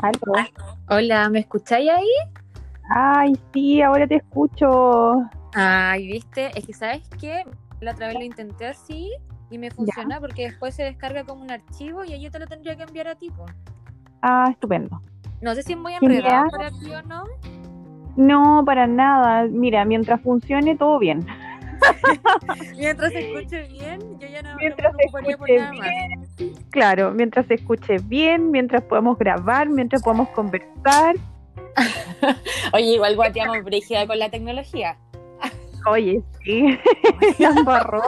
Aló. Hola, ¿me escucháis ahí? Ay, sí, ahora te escucho. Ay, viste, es que sabes qué, la otra vez lo intenté así y me funciona porque después se descarga como un archivo y ahí yo te lo tendría que enviar a ti. Ah, estupendo. No sé si es muy enredado por aquí o no. No, para nada. Mira, mientras funcione, todo bien. Mientras se escuche bien, yo ya no, no me Mientras se preocuparía por escuche nada más. Claro, mientras se escuche bien, mientras podamos grabar, mientras podamos conversar. Oye, igual guateamos brígida con la tecnología. Oye, sí, la embarró.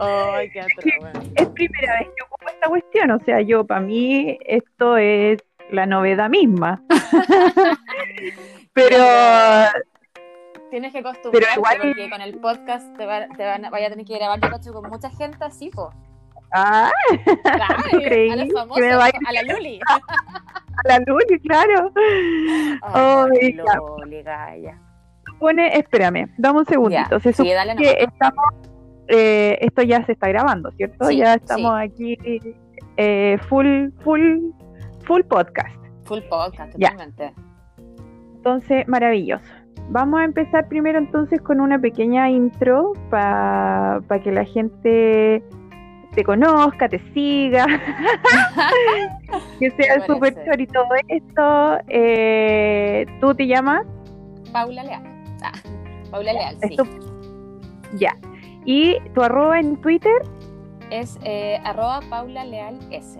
Ay, qué atroz. Es primera vez que ocupo esta cuestión. O sea, yo, para mí, esto es la novedad misma. Pero Tienes que acostumbrarte Pero igual- porque con el podcast te, va- te van, a- vaya a tener que grabar con mucha gente así, po. Ah, Claro, ¿Tú creí a los que famosos, me va a ir a la Luli. a la luz, claro. Ay, ya. Luli, gaya. Pone, espérame, dame un segundito. Ya, Se sí, dale que estamos, eh, esto ya se está grabando, ¿cierto? Sí, ya estamos aquí eh, full, full, full podcast. Full podcast, Ya. totalmente. Entonces, maravilloso. Vamos a empezar primero entonces con una pequeña intro para que la gente te conozca, te siga, que sea parece. chori y todo esto. Eh, ¿Tú te llamas? Paula Leal. Ah, Paula Leal, sí. Ya. ¿Y tu arroba en Twitter? Es eh, arroba Paula Leal S.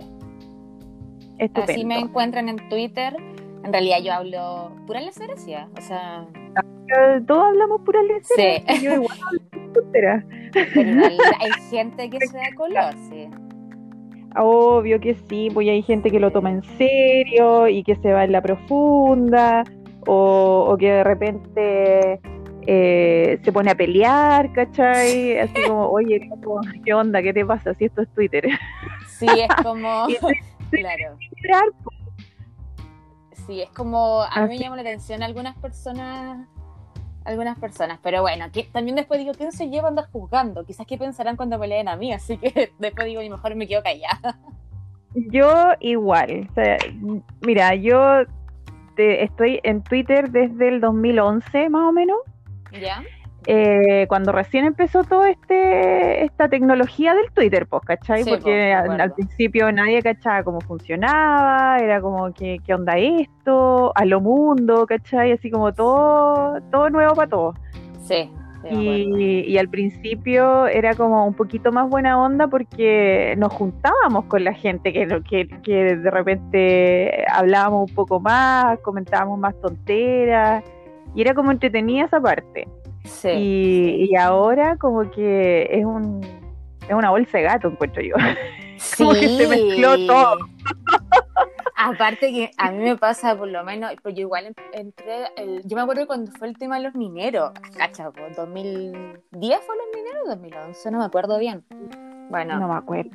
Estupendo. Así me encuentran en Twitter. En realidad yo hablo pura leseracia. O sea, Eh, Todos hablamos pura lecera. Sí. Yo igual hablo hay gente que se da color, sí. Obvio que sí, pues hay gente que lo toma en serio y que se va en la profunda, o, o que de repente eh, se pone a pelear, ¿cachai? Así como, oye, ¿cómo- ¿qué onda? ¿Qué te pasa? Si esto es Twitter. Sí, es como. Claro. Sí, es como. A mí me llama la atención algunas personas. Algunas personas, pero bueno, que, también después digo, ¿quién se lleva a andar juzgando? Quizás qué pensarán cuando me leen a mí, así que después digo, y mejor me quedo callada. Yo igual. O sea, mira, yo te- estoy en Twitter desde el 2011 más o menos. ¿Ya? Eh, cuando recién empezó todo este esta tecnología del Twitter, pues, ¿cachai? Sí, Porque al, principio nadie cachaba cómo funcionaba, era como que qué onda esto, a lo mundo, ¿cachai? Así como todo, todo nuevo para todos. Sí. Y, y al principio era como un poquito más buena onda porque nos juntábamos con la gente que, que de repente hablábamos un poco más, comentábamos más tonteras y era como entretenida esa parte. Sí, y, y ahora como que es un es una bolsa de gato, encuentro yo. como que se mezcló todo. Aparte que a mí me pasa por lo menos, yo igual en- entré, el- yo me acuerdo cuando fue el tema de los mineros, cacha, po, 2010 fue los mineros, 2011, no me acuerdo bien. Bueno, No me acuerdo.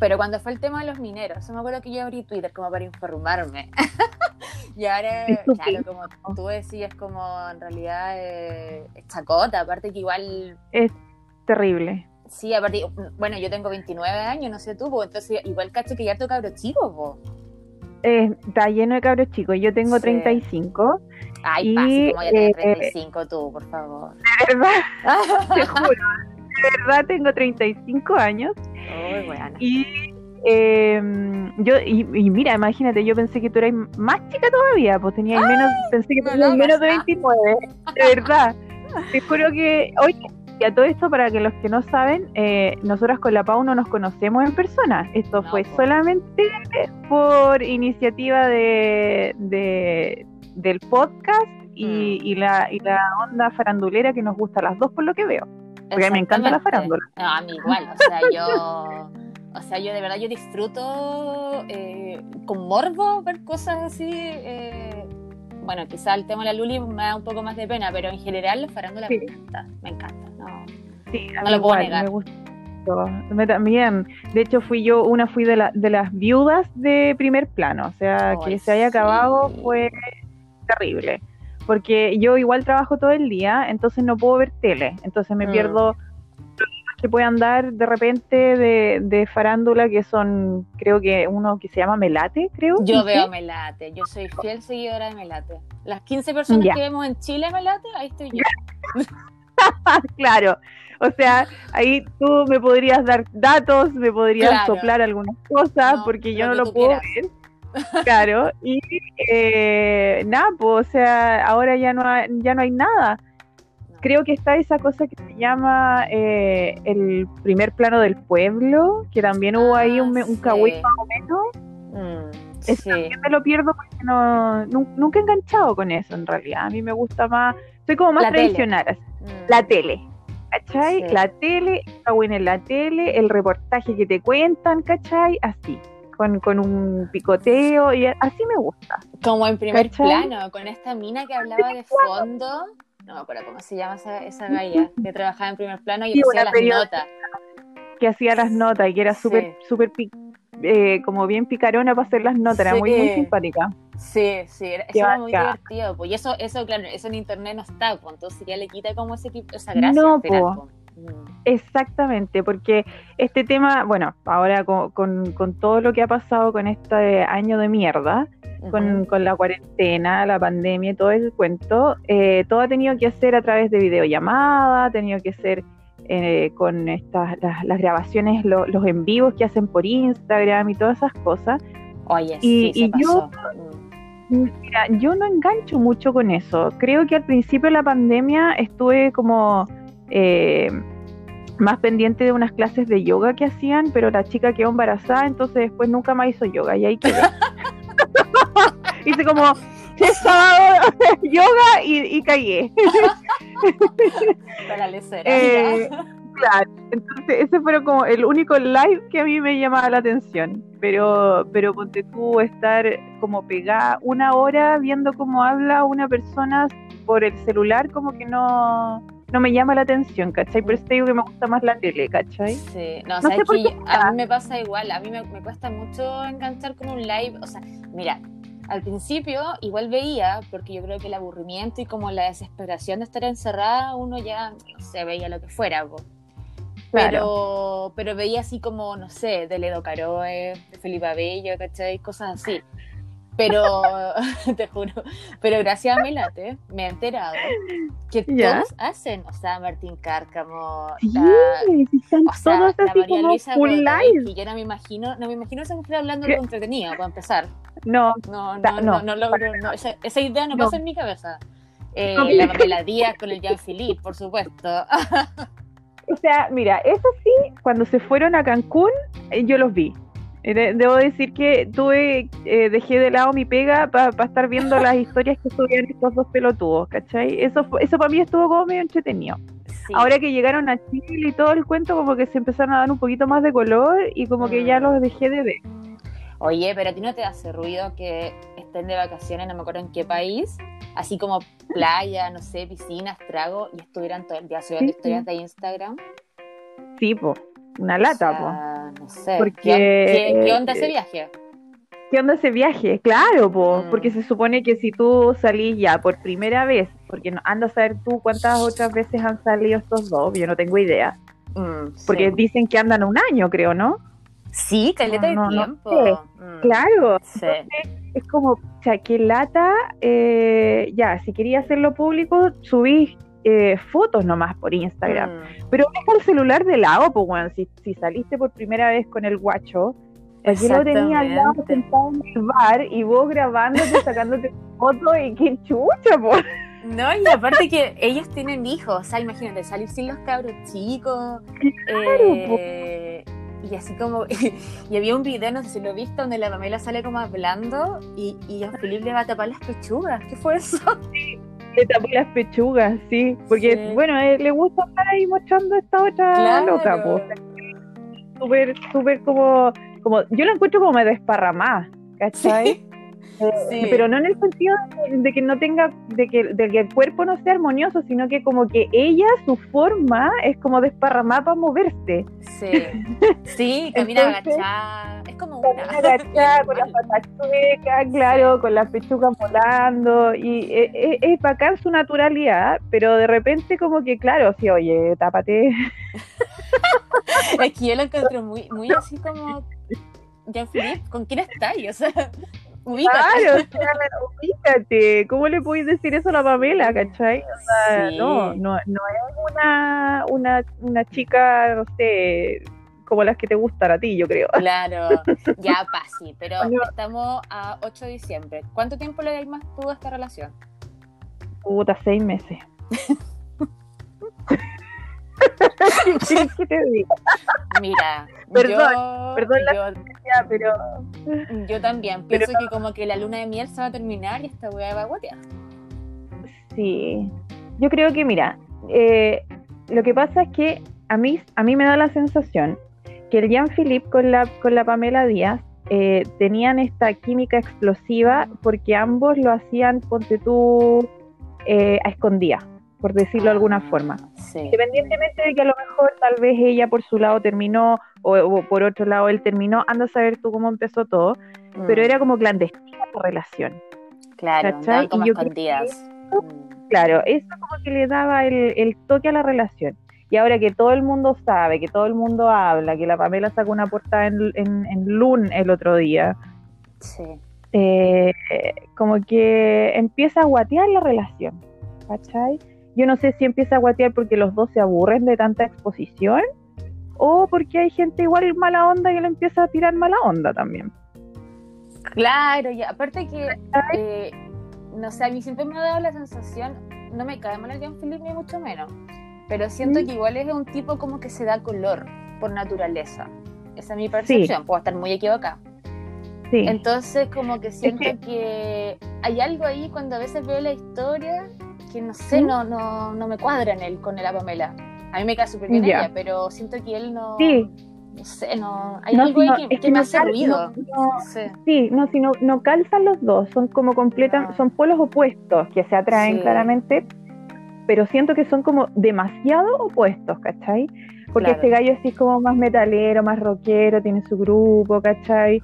Pero cuando fue el tema de los mineros, yo me acuerdo que yo abrí Twitter como para informarme. y ahora, claro, como tú decías, como en realidad eh, es chacota, aparte que igual Es terrible. Sí, aparte, bueno, yo tengo 29 años, no sé tú, pues, entonces igual cacho que ya harto cabro chico, po. Eh, está lleno de cabros chicos. Yo tengo Sí. 35, Ay, Y, pase, como ya tienes eh, 35 tú, por favor. de verdad, te juro. De verdad tengo 35 años. Uy, bueno. Y eh, yo, y, y mira, imagínate, yo pensé que tú eras más chica todavía, pues tenía menos, pensé que no tenías menos de hagas, ah. 29, de verdad. Te juro que, oye, y a todo esto, para que los que no saben, eh, nosotras con la Pau no nos conocemos en persona. Esto No, fue solamente por iniciativa de, de- del podcast y, Mm. y la, y la onda farandulera que nos gusta a las dos por lo que veo. Porque me encanta la farándula. No, a mí igual, o sea, yo, o sea, yo de verdad yo disfruto eh, con morbo ver cosas así. eh, bueno, quizá el tema de la Luli me da un poco más de pena, pero en general la farándula Sí. me encanta, me encanta. No, Sí, a No mí lo puedo igual, negar. me gustó. Me también. De hecho, fui yo, una fui de, la, de las viudas de primer plano. O sea, que se haya acabado fue terrible. Porque yo igual trabajo todo el día, entonces no puedo ver tele. Entonces me Mm. pierdo que puedan dar de repente de, de farándula, que son, creo que uno que se llama Melate, creo. Yo veo. Melate, yo soy fiel seguidora de Melate. Las 15 personas Ya. que vemos en Chile Melate, ahí estoy yo. claro. O sea, ahí tú me podrías dar datos, me podrías Claro. soplar algunas cosas, No, porque yo no lo puedo quieras. ver. Claro, y eh, nada, pues, o sea, ahora ya no hay, ya no hay nada. Creo que está esa cosa que se llama eh, el primer plano del pueblo, que también hubo ahí un, Ah, un sí. cagüín más o menos. Mm, Eso sí. también me lo pierdo porque no, nu- nunca he enganchado con eso en realidad. A mí me gusta más, soy como más La tele. tradicional. así. Mm. La tele. ¿Cachai? Sí. La tele, está bueno en la tele, el reportaje que te cuentan, ¿cachai? Así, con, con un picoteo y así me gusta. Como en primer ¿Cachai? plano, con esta mina que hablaba de fondo. No me acuerdo cómo se llama esa, esa galla, que trabajaba en primer plano y Sí, hacía las notas. Que hacía las notas y que era Sí. súper, súper, pic- eh, como bien picarona para hacer las notas, era muy, muy Sí. simpática. Sí, sí, era- eso era muy divertido. Pues, y eso, eso, claro, eso en internet no está, pues, entonces ya le quita como ese tipo, esa gracia No, po. Exactamente, porque este tema, bueno, ahora con, con, con todo lo que ha pasado con este año de mierda, con, con la cuarentena, la pandemia y todo ese cuento, eh, todo ha tenido que hacer a través de videollamada, ha tenido que ser eh, con estas las, las grabaciones, lo- los en vivos que hacen por Instagram y todas esas cosas. Oye, Y- sí, se y yo- pasó. Mm. Mira, yo no engancho mucho con eso. Creo que al principio de la pandemia estuve como eh, más pendiente de unas clases de yoga que hacían, pero la chica quedó embarazada, entonces después nunca más hizo yoga y ahí quedé. Hice como tres sábados yoga y, y caí. Eh. Claro, entonces ese fue como el único live que a mí me llamaba la atención. Pero, pero ponte tú estar como pegada una hora viendo cómo habla una persona por el celular, como que no, no me llama la atención, ¿cachai? Por eso te digo que me gusta más la tele, ¿cachai? Sí, no, No que qué yo- a mí me pasa igual, a mí me, me cuesta mucho enganchar con un live, o sea, mira, al principio igual veía, porque yo creo que el aburrimiento y como la desesperación de estar encerrada, uno ya, no sé, veía lo que fuera, po. pero, pero veía así como, no sé, de Ledo Caroe, de Felipe Abello, ¿cachai? Cosas así. Pero, te juro, pero gracias a Melate me he enterado que Ya. todos hacen, o sea, Martín Cárcamo, Sí, la- o sea, todos la María Luisa Godoy, yo no me imagino, no me imagino esa mujer hablando algo entretenido, para empezar. No, No, no, no, no, no logro, no, esa, esa idea no, No. pasa en mi cabeza. Eh, No. la Pamela Díaz con el Jean-Philippe, por supuesto. o sea, mira, eso sí, cuando se fueron a Cancún, eh, yo los vi. Eh, de- Debo decir que tuve, eh, dejé de lado mi pega para estar viendo las historias que subían estos dos pelotudos, ¿cachai? Eso, eso para mí estuvo como medio entretenido. Sí. Ahora que llegaron a Chile y todo el cuento, como que se empezaron a dar un poquito más de color y como que ya Mm. los dejé de ver. Oye, pero a ti no te hace ruido que estén de vacaciones, no me acuerdo en qué país, así como playa, no sé, piscinas, trago, y estuvieran todo el día subiendo Sí, historias sí. de Instagram. Sí, po, una lata, O po. sea, No sé. Porque, ¿Qué, qué- qué onda eh, ese viaje? ¿Qué onda ese viaje? Claro, po, Mm. porque se supone que si tú salís ya por primera vez, porque no, anda a saber tú cuántas otras veces han salido estos dos, yo no tengo idea, Mm, porque sí. dicen que andan un año, creo, ¿no? Sí, caleta de No, no, no tiempo. sé. Mm, Claro, Sí. es como, o sea, qué lata, eh, ya, si quería hacerlo público, subís eh, fotos nomás por Instagram. Mm, Pero deja el celular de lado, pues, weón. Si, si saliste por primera vez con el guacho, aquí lo tenía al lado sentado en el bar y vos grabándote, sacándote fotos y qué chucha, pues. No, y aparte que ellos tienen hijos, o sea, imagínate, salir sin los cabros chicos. eh, y así como, y había un video, no sé si lo viste, donde la Pamela sale como hablando y, y a Felipe le va a tapar las pechugas. ¿Qué fue eso? Le tapó las pechugas, sí. Porque, Sí. bueno, él le gusta estar ahí mostrando esta otra loca, pues. Súper, súper como, como, yo la encuentro como me desparramada, ¿cachai? Sí. Pero no en el sentido de, que no tenga, de que, de que el cuerpo no sea armonioso, sino que como que ella, su forma, es como desparramada para moverse. Sí, sí, camina Entonces, agachada. Es como una. agachada, con las patas chuecas, claro, con las pechugas volando, y es, es, es bacán su naturalidad, pero de repente como que, claro, sí, oye, tápate. es que yo lo encuentro muy, muy así como. Jean-Philippe, ¿con quién estáis? O sea, ubícate. Claro, o sea, ubícate. ¿Cómo le podéis decir eso a la Pamela, cachai? O sea, Sí. no, no, no es una, una, una chica, no sé, como las que te gustan a ti, yo creo. Claro, ya pasi, pero Bueno. estamos a 8 de diciembre. ¿Cuánto tiempo le dais más tú a esta relación? Puta, seis meses. ¿Qué te diga? Mira, Perdón, yo, perdón la- yo, pero yo también Pero- pienso que como que la luna de miel se va a terminar y esta weá va a guatear. sí. Yo creo que, mira, eh, lo que pasa es que a mí, a mí me da la sensación que el Jean-Philippe con la, con la Pamela Díaz eh, tenían esta química explosiva porque ambos lo hacían, ponte tú, eh, a escondidas, por decirlo de alguna forma. Sí. Independientemente de que a lo mejor tal vez ella por su lado terminó o, o por otro lado él terminó, anda a saber tú cómo empezó todo, pero Mm, era como clandestina la relación. claro, como Y yo escondidas. Mm, Claro, eso como que le daba el, el toque a la relación. Y ahora que todo el mundo sabe, que todo el mundo habla, que la Pamela sacó una portada en, en, en Loon el otro día, Sí. eh, como que empieza a guatear la relación, ¿cachai? Yo no sé si empieza a guatear porque los dos se aburren de tanta exposición o porque hay gente igual mala onda que le empieza a tirar mala onda también. Claro, y aparte que, eh, no sé, a mí siempre me ha dado la sensación, no me cae mal el Jean-Philippe ni mucho menos, pero siento Mm. que igual es un tipo como que se da color por naturaleza. Esa es mi percepción, puedo estar muy equivocada. Sí, Entonces como que siento que- que hay algo ahí cuando a veces veo la historia que no sé, no, no, no me cuadra en él con la Pamela. A mí me cae súper bien Ya. ella, pero siento que él no... sí. No sé, no... Hay No, algo no, que, es que que me no hace ruido. sé. Sí, no, si no, calzan los dos, son como completan, Ah. son polos opuestos que se atraen Sí. claramente, pero siento que son como demasiado opuestos, ¿cachai? Porque Claro. este gallo sí es como más metalero, más rockero, tiene su grupo, ¿cachai?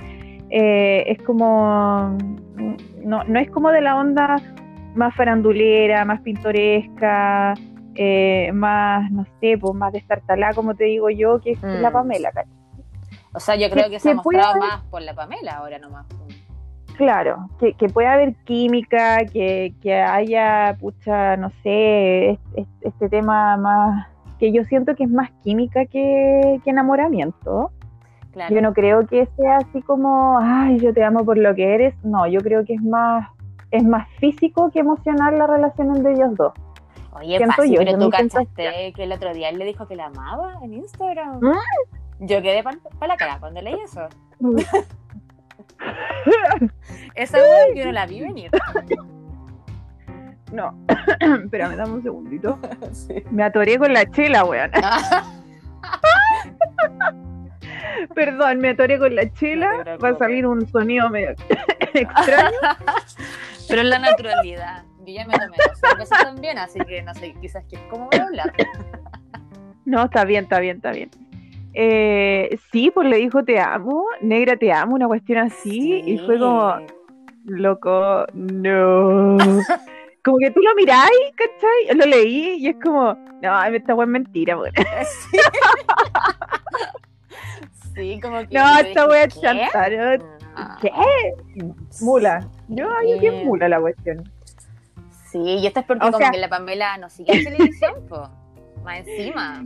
Eh, es como, no, no es como de la onda más farandulera, más pintoresca, eh, más, no sé, pues más destartalada, como te digo yo, que es Mm. la Pamela, ¿cachai? O sea, yo creo que, Que- se ha mostrado haber- más por la Pamela ahora nomás. Claro, que, que pueda haber química, que, que haya, pucha, no sé, es- es- este tema más, que yo siento que es más química que, que enamoramiento. Claro. Yo no creo que sea así como, ay, yo te amo por lo que eres. No, yo creo que es más, es más físico que emocional la relación entre ellos dos. Oye, Pasi, yo, pero tú mi cachaste que el otro día él le dijo que la amaba en Instagram. ¿Mm? Yo quedé para la cara cuando leí eso. Esa weá yo no la vi venir. No, espérame, dame un segundito. Sí. Me atoré con la chela, weón. Perdón, me atoré con la chela. Va a salir un sonido medio extraño. Pero en la naturalidad. Yo ya me también, así que no sé, quizás que voy a hablar. No, está bien, está bien, está bien. Eh, sí, pues le dijo te amo, negra te amo, una cuestión así, y fue como, loco, no. Como que tú lo miráis, ¿cachai? Lo leí y es como, no, esta weá es mentira, weón. Sí. Sí, como que. No, esta weá es chantar. ¿Qué? Mula. Yo, ay, qué mula la cuestión. Sí, y esto es porque O como sea- que la Pamela no sigue en televisión, po. Más encima.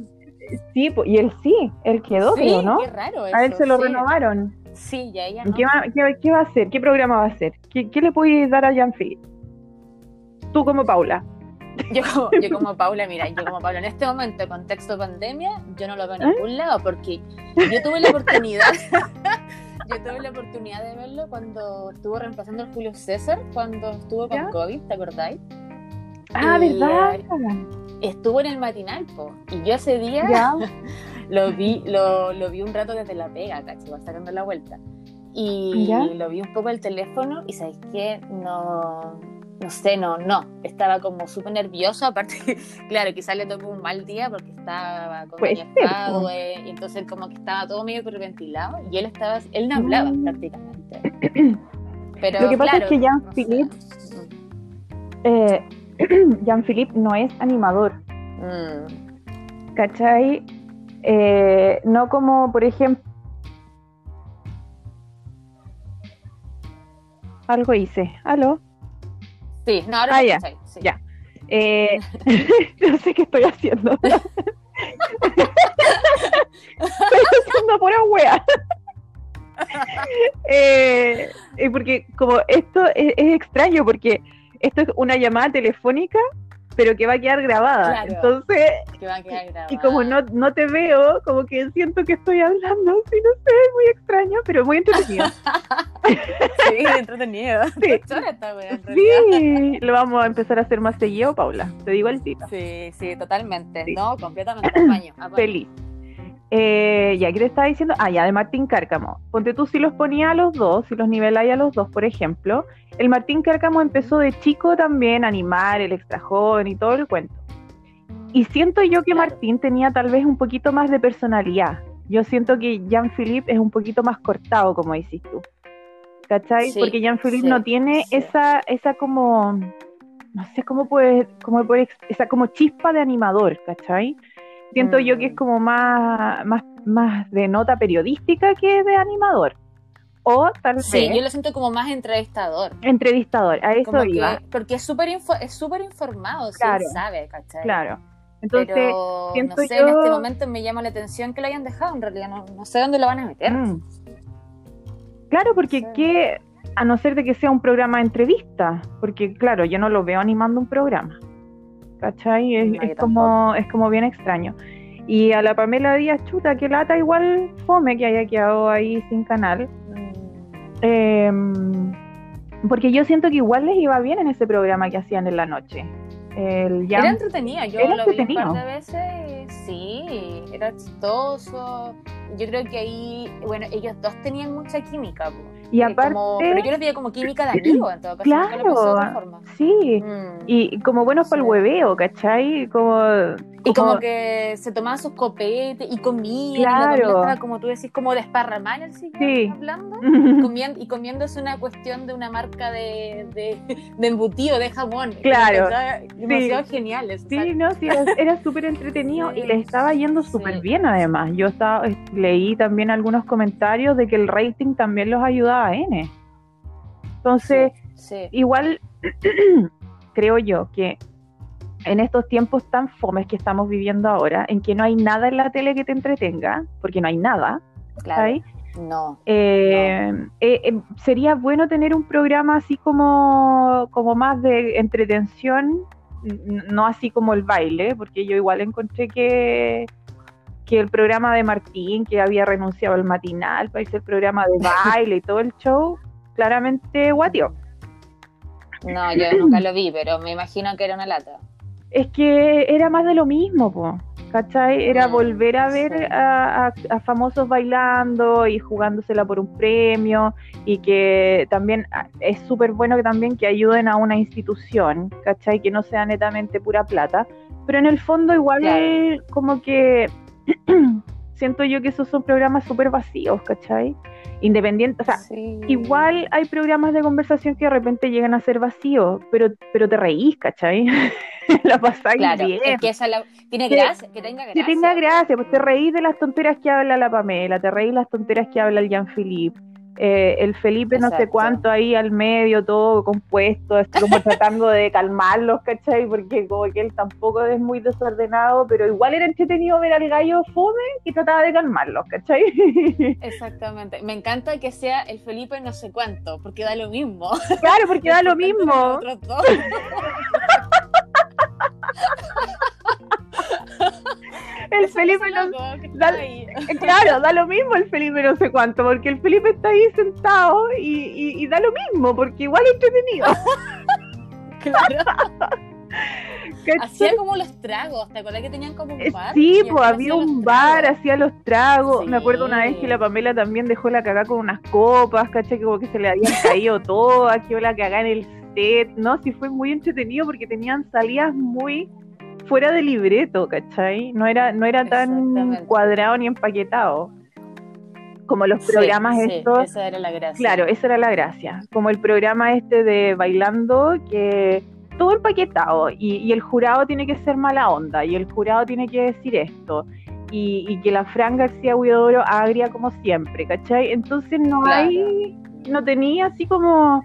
Sí, pues, y él sí, él quedó, sí, creo, ¿no? qué raro eso. A él se lo sí. renovaron. Sí, ya ella ¿Y no. ¿Qué, va, qué, qué va a hacer? ¿Qué programa va a hacer? ¿Qué, qué le puedes dar a Jean-Philippe? Tú como Paula. Yo como, yo como Paula, mira, yo como Paula, en este momento, contexto pandemia, yo no lo veo en ¿Eh? ningún lado porque yo tuve la oportunidad, yo tuve la oportunidad de verlo cuando estuvo reemplazando al Julio César, cuando estuvo con ¿Ya? COVID, ¿te acordáis? Ah, Y, ¿verdad? Estuvo en el matinal, po, y yo ese día Ya. lo vi, lo, lo vi un rato desde la pega, cacho, va sacando la vuelta. Y ¿Ya? lo vi un poco el teléfono y sabes qué, no, no sé, no, no, estaba como súper nervioso, aparte, claro, quizás le tocó un mal día porque estaba con ser, Fadwe, y entonces como que estaba todo medio hiperventilado y él estaba, él no hablaba Mm. prácticamente. Pero Lo que pasa claro, es que no Jean-Philippe- sé. Eh, Jean-Philippe no es animador, Mm, ¿cachai? Eh, no como, por ejemplo, algo hice. ¿Aló? Sí, no, ahora Ah, ya, sí. ya. Eh, no sé qué estoy haciendo. estoy haciendo pura wea. eh, eh, porque como esto es, es extraño, porque esto es una llamada telefónica, pero que va a quedar grabada. Claro. Entonces, Que va a quedar grabado. y como no, no te veo, como que siento que estoy hablando, sí, no sé, es muy extraño, pero muy entretenido. Sí, entretenido. Sí. Sí, lo vamos a empezar a hacer más seguido, Paula. Te digo al tito. Sí, sí, totalmente. Sí. No, completamente. Apaño, apaño. Feliz. Eh, ya, ¿qué te estaba diciendo? Ah, ya, de Martín Cárcamo. Ponte tú si los ponía a los dos, si los niveláis a los dos, por ejemplo. El Martín Cárcamo empezó de chico también a animar el extra joven y todo el cuento. Y siento yo que. Martín tenía tal vez un poquito más de personalidad. Yo siento que Jean-Philippe es un poquito más cortado, como dices tú. ¿Cachai? Sí, Porque Jean-Philippe sí, no tiene sí. esa, esa como, no sé cómo puede, cómo puede, esa como chispa de animador, ¿cachai? Siento yo que es Mm. como más, más, más de nota periodística que de animador. O tal Sí, vez yo lo siento como más entrevistador. entrevistador, a eso Como iba. que, porque es súper info, es súper informado, sí, Claro. sabe, ¿cachai? Claro. Entonces, Pero siento no sé, yo- en este momento me llama la atención que lo hayan dejado, en realidad no, no sé dónde lo van a meter. mm. claro, porque Sí. que, a no ser de que sea un programa de entrevista, porque claro, yo no lo veo animando un programa. ¿Cachai? Es, No, yo es como, es como bien extraño. Y a la Pamela Díaz Chuta, que lata igual fome que haya quedado ahí sin canal. Mm, Eh, porque yo siento que igual les iba bien en ese programa que hacían en la noche. El Era Jam- entretenido, yo Era lo vi un entretenido. par de veces, sí, era chistoso. Yo creo que ahí, bueno, ellos dos tenían mucha química. y Eh, aparte, como- pero yo los veía como química de amigos, en todo caso, nunca lo pensé de otra claro, forma. sí. Mm. Y como buenos para el Sí. hueveo, ¿cachai? Como, Y como que se tomaban sus copetes y comían, Claro. Estaba, como tú decís, como desparramada en el sillón, Sí. hablando, comiendo, y comiéndose una cuestión de una marca de, de, de embutido, de jamón. Claro. Demasiado genial eso. o sea, Sí, no, sí, era, súper entretenido y Sí. les estaba yendo súper Sí. bien además. Yo estaba, leí también algunos comentarios de que el rating también los ayudaba a N. Entonces, sí. igual creo yo que en estos tiempos tan fomes que estamos viviendo ahora, en que no hay nada en la tele que te entretenga, porque no hay nada, claro. No. Eh, eh, eh, sería bueno tener un programa así como, como más de entretención, no así como el baile, porque yo igual encontré que, que el programa de Martín, que había renunciado al matinal para irse el programa de baile y todo el show, claramente guateó. No, yo nunca lo vi, pero me imagino que era una lata. Es que era más de lo mismo, po, ¿cachai? Era Mm, volver a ver sí. a, a- a famosos bailando y jugándosela por un premio y que también ah, es súper bueno que también que ayuden a una institución, ¿cachai? Que no sea netamente pura plata, pero en el fondo igual Claro. como que siento yo que esos son programas súper vacíos, ¿cachai? Independientes, o sea, Sí. Igual hay programas de conversación que de repente llegan a ser vacíos, pero, pero te reís, ¿cachai? la pasáis Claro, bien. es que esa la- tiene Que- gracia, que tenga Que gracia. tenga gracia, pues te reís de las tonteras que habla la Pamela, te reís de las tonteras que habla el Jean-Philippe, eh, el Felipe no sé cuánto ahí al medio, todo compuesto, así como tratando de calmarlos, ¿cachai? Porque como que él tampoco es muy desordenado, pero igual era entretenido ver al gallo fome que trataba de calmarlos, ¿cachai? Exactamente. Me encanta que sea el Felipe no sé cuánto, porque da lo mismo. claro, porque da lo mismo. El Eso Felipe no, que Claro, da lo mismo el Felipe no sé cuánto, porque el Felipe está ahí sentado y, y- y da lo mismo, porque igual es entretenido. Claro. Hacía como los tragos, ¿te acuerdas que tenían como un Eh, bar? Sí, pues había un bar, hacía los tragos. Me acuerdo una vez que la Pamela también dejó la cagada con unas copas, ¿cachai? Como que se le habían caído todas, quedó la cagada en el set, ¿no? Sí, fue muy entretenido porque tenían salidas muy fuera de libreto, ¿cachai? No era, no era tan cuadrado ni empaquetado como los Sí, programas sí, estos. Esa era la gracia. Claro, esa era la gracia. Como el programa este de bailando, que todo empaquetado y, y el jurado tiene que ser mala onda y el jurado tiene que decir esto. y, y que la Fran García Huidobro agria como siempre, ¿cachai? Entonces no Claro. hay, no tenía así como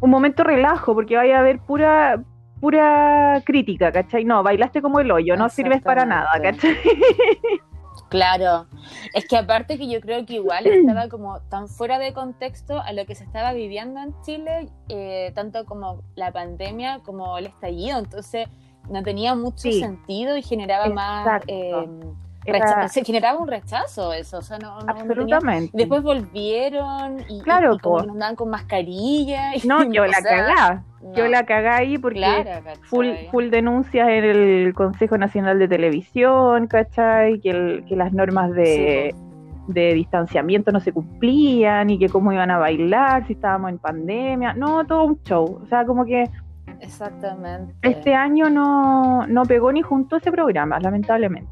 un momento relajo, porque vaya a haber pura pura crítica, ¿cachai? No, bailaste como el hoyo, no sirves para nada. ¿cachai? Claro, es que aparte que yo creo que igual estaba como tan fuera de contexto a lo que se estaba viviendo en Chile, eh, tanto como la pandemia como el estallido, entonces no tenía mucho Sí. sentido y generaba más, eh, Era- se generaba un rechazo eso, o sea, no, no- no tenía- Absolutamente. Después volvieron y, y- Claro, y como po. que nos andaban con mascarilla. y, No, yo la cagá, yo la cagá ahí porque full, full denuncias en el Consejo Nacional de Televisión, ¿cachai? Que, el- que las normas de, Sí, de distanciamiento no se cumplían y que cómo iban a bailar, si estábamos en pandemia. No, todo un show. O sea, como que Exactamente. este año no, no pegó ni junto ese programa, lamentablemente.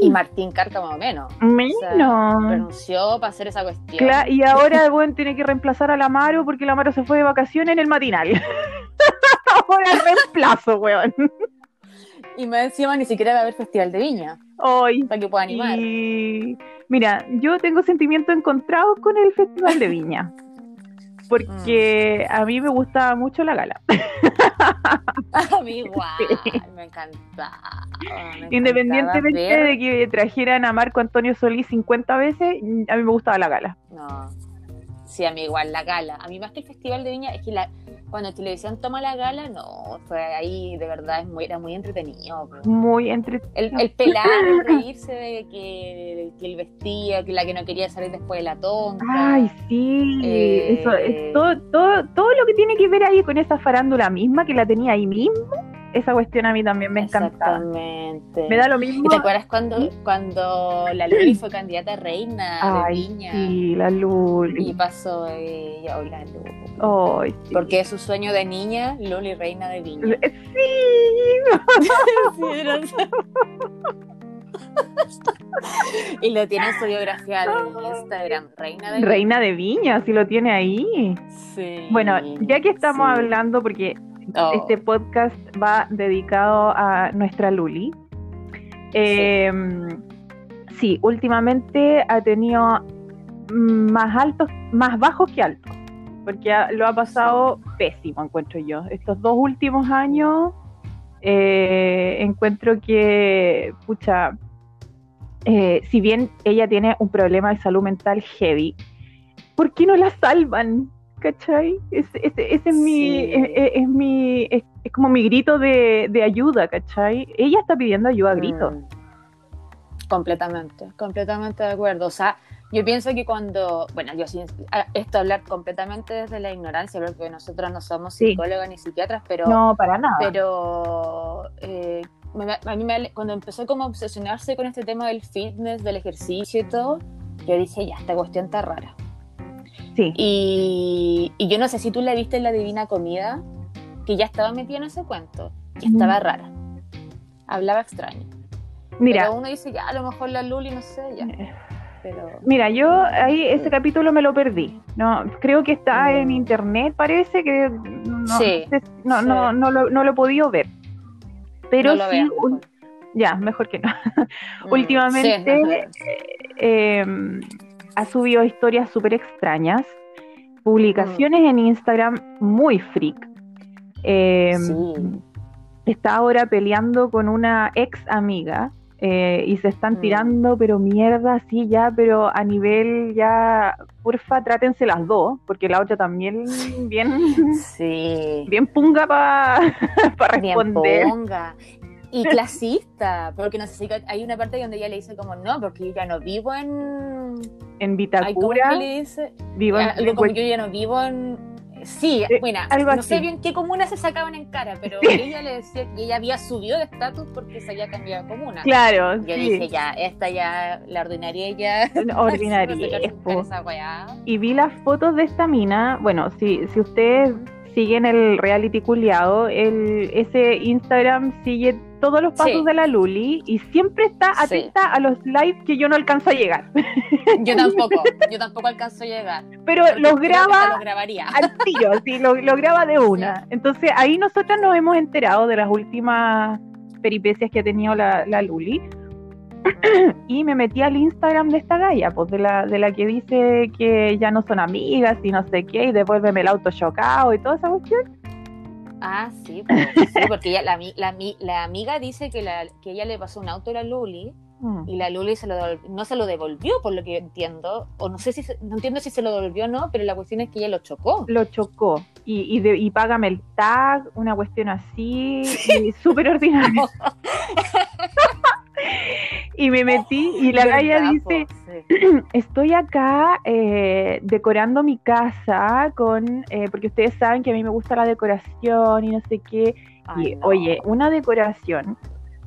Y Martín Cárcamo menos. Menos. renunció para hacer esa cuestión. Cla- y ahora, bueno, tiene que reemplazar a la Amaro porque la Amaro se fue de vacaciones en el matinal. ahora reemplazo, weón. Y más encima ni siquiera va a haber festival de viña Hoy. para que pueda animar. Y mira, yo tengo sentimientos encontrados con el Festival de Viña. Porque a mí me gustaba mucho la gala. A mí igual, me encantaba. me Independientemente encantaba de que trajeran a Marco Antonio Solís 50 veces, a mí me gustaba la gala. No. Sí, a mí igual, la gala. A mí más que el festival de viña, es que la, cuando televisión toma la gala, no, fue ahí, de verdad, es muy, era muy entretenido. bro. Muy entre... El, el pelar, el reírse de que, que el vestía, que la que no quería salir después de la tonta. Ay, sí. Eh, Eso, es todo, todo, todo lo que tiene que ver ahí con esa farándula misma, que la tenía ahí mismo, esa cuestión a mí también me encantaba. Exactamente. Me da lo mismo. ¿Y te acuerdas cuando, cuando la Luli fue candidata a reina Ay, de Viña? sí, la Luli. Y pasó ella, hoy la Luli. Sí. Porque es su sueño de niña, Luli reina de Viña. Sí, Sí, era- y lo tiene en su biografía de Instagram, reina de Reina de Viña, si lo tiene ahí. Viña. Sí. Bueno, ya que estamos sí. hablando, porque Este podcast va dedicado a nuestra Luli. Eh, sí, últimamente ha tenido más altos, más bajos que altos, porque lo ha pasado pésimo, encuentro yo. Estos dos últimos años eh, encuentro que, pucha, eh, si bien ella tiene un problema de salud mental heavy, ¿por qué no la salvan? ¿Cachai? Ese, ese- ese es mi, Sí. es, es- es mi, es, es como mi grito de, de ayuda, ¿cachai? Ella está pidiendo ayuda a gritos. Mm. Completamente, completamente de acuerdo. O sea, yo pienso que cuando, bueno, yo sin esto hablar completamente desde la ignorancia, porque nosotros no somos Sí. psicólogas ni psiquiatras, pero, No, para nada. pero eh, a mí me- cuando empezó como a obsesionarse con este tema del fitness, del ejercicio y todo, yo dije, ya, esta cuestión está rara. Sí. Y, y yo no sé si tú la viste en la Divina Comida, que ya estaba metida en ese cuento, que estaba rara. Hablaba extraño. Mira, Pero uno dice, ya, a lo mejor la Luli, no sé, ya. Pero. mira, yo ahí ese capítulo me lo perdí. No, creo que está Mm. en internet, parece que no, Sí, no, sí. no, no, lo, no lo he podido ver. Pero no sí, mejor. ya, mejor que no. Mm, últimamente- sí, eh, ha subido historias súper extrañas, publicaciones Mm. en Instagram muy freak. Eh, Sí. Está ahora peleando con una ex amiga eh, y se están Mm. tirando, pero mierda, sí, ya, pero a nivel ya, porfa, trátense las dos, porque la otra también bien, sí. bien punga para Bien responder. ponga. Y clasista, porque no sé si hay una parte donde ella le dice como no, porque yo ya no vivo en En ay, ¿cómo es Vitacura, le dice? vivo en Algo como yo ya no vivo en sí, Eh, bueno, algo no sé bien qué comuna se sacaban en cara, pero Sí. ella le decía que ella había subido de estatus porque se había cambiado de comuna. Claro, Yo sí. dije ya, esta ya la ordinaria ya Ordinaria, y vi las fotos de esta mina. Bueno, si, si ustedes siguen el reality culiado, el, ese Instagram sigue todos los pasos Sí. de la Luli y siempre está Sí. atenta a los lives que yo no alcanzo a llegar. Yo tampoco, yo tampoco alcanzo a llegar. Pero los graba los grabaría. al tiro, sí, lo, lo graba de una. Entonces ahí nosotras nos hemos enterado de las últimas peripecias que ha tenido la, la Luli. y me metí al Instagram de esta galla, pues de la, de la que dice que ya no son amigas y no sé qué, y devuélveme el auto chocado y toda esa cuestión. Ah, sí, pues, sí porque ella, la, la, la, amiga dice que, la, que ella le pasó un auto a la Luli mm. y la Luli se lo no se lo devolvió, por lo que entiendo, o no sé si, no entiendo si se lo devolvió o no, pero la cuestión es que ella lo chocó. Lo chocó, y, y, y págame el tag, una cuestión así, súper ordinaria. y me metí y la galla dice, estoy acá eh, decorando mi casa con, eh, porque ustedes saben que a mí me gusta la decoración y no sé qué. y oye, una decoración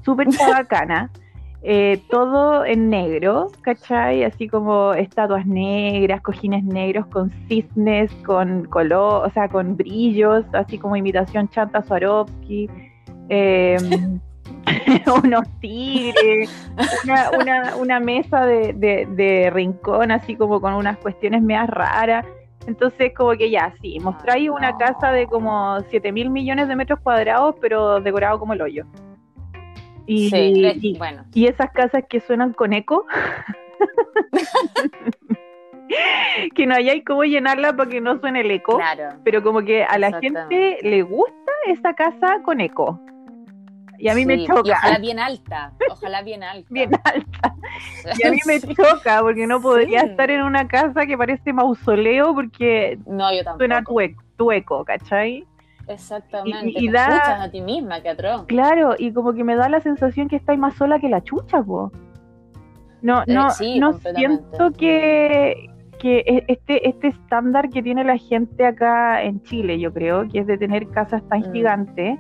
súper bacana. Eh, todo en negro, ¿cachai? Así como estatuas negras, cojines negros con cisnes, con color, o sea, con brillos, así como imitación Chanta Swarovski. Em, unos tigres, una, una, mesa de, rincón, así como con unas cuestiones medias raras. Entonces, como que ya, sí, mostráis una casa de como 7 mil millones de metros cuadrados, pero decorado como el hoyo. Y, bueno. y esas casas que suenan con eco. que no hay cómo llenarla para que no suene el eco. Pero como que a la gente le gusta esa casa con eco. Y a mí me choca. ojalá bien alta, ojalá bien alta. bien alta. Y a mí me choca porque no podría estar en una casa que parece mausoleo porque no, yo suena tueco, tueco ¿cachai? Exactamente. Y, da, a ti misma, que Claro, y como que me da la sensación que estáis más sola que la chucha, po. No, eh, no, no siento que, que e, este, este estándar que tiene la gente acá en Chile, yo creo, que es de tener casas tan mm. gigantes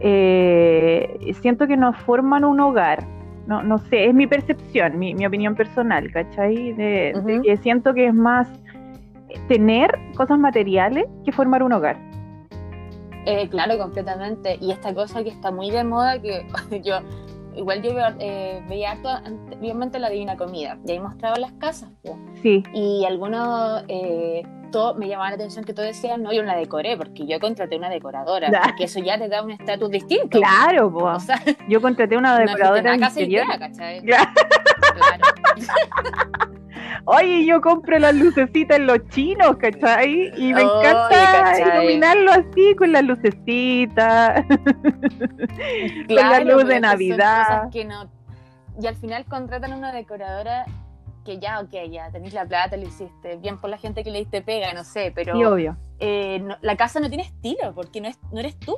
eh, siento que nos forman un hogar. No, no sé, es mi percepción, mi, mi opinión personal, ¿cachai? De, que siento que es más tener cosas materiales que formar un hogar. Eh, claro, completamente. Y esta cosa que está muy de moda, que yo igual yo eh, veía harto anteriormente la Divina Comida, y ahí mostraba las casas. Sí. Y algunos eh, todo, me llamaba la atención que tú decías, no, yo la decoré, porque yo contraté una decoradora, porque eso ya te da un estatus distinto. Claro, pues. yo contraté una decoradora. Una casa idea, ¿cachai? Claro. Oye, yo compro las lucecitas en los chinos, ¿cachai? Y me encanta iluminarlo así con las lucecitas, con la luz de Navidad. Y al final contratan una decoradora que ya, ok, ya tenéis la plata, lo hiciste, bien por la gente que le diste pega, no sé, pero obvio. Eh, la casa no tiene estilo, porque no, es, no eres tú,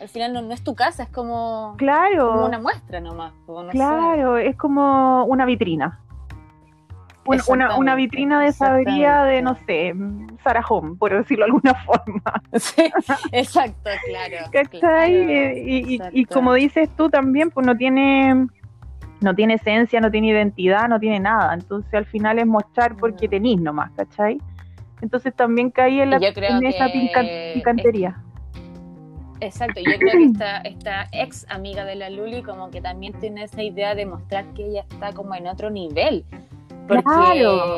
al final no, es tu casa, es como, claro. una muestra nomás. claro, es como una vitrina. Una, una, vitrina de sabiduría de, no sé, Sarajón, por decirlo de alguna forma. Sí, exacto, claro. y, y, como dices tú también, pues no tiene no tiene esencia, no tiene identidad, no tiene nada. Entonces al final es mostrar porque tenís nomás, ¿cachai? Entonces también caí en, la, en esa picantería. Exacto, yo creo que esta, esta ex amiga de la Luli como que también tiene esa idea de mostrar que ella está como en otro nivel. Porque, claro.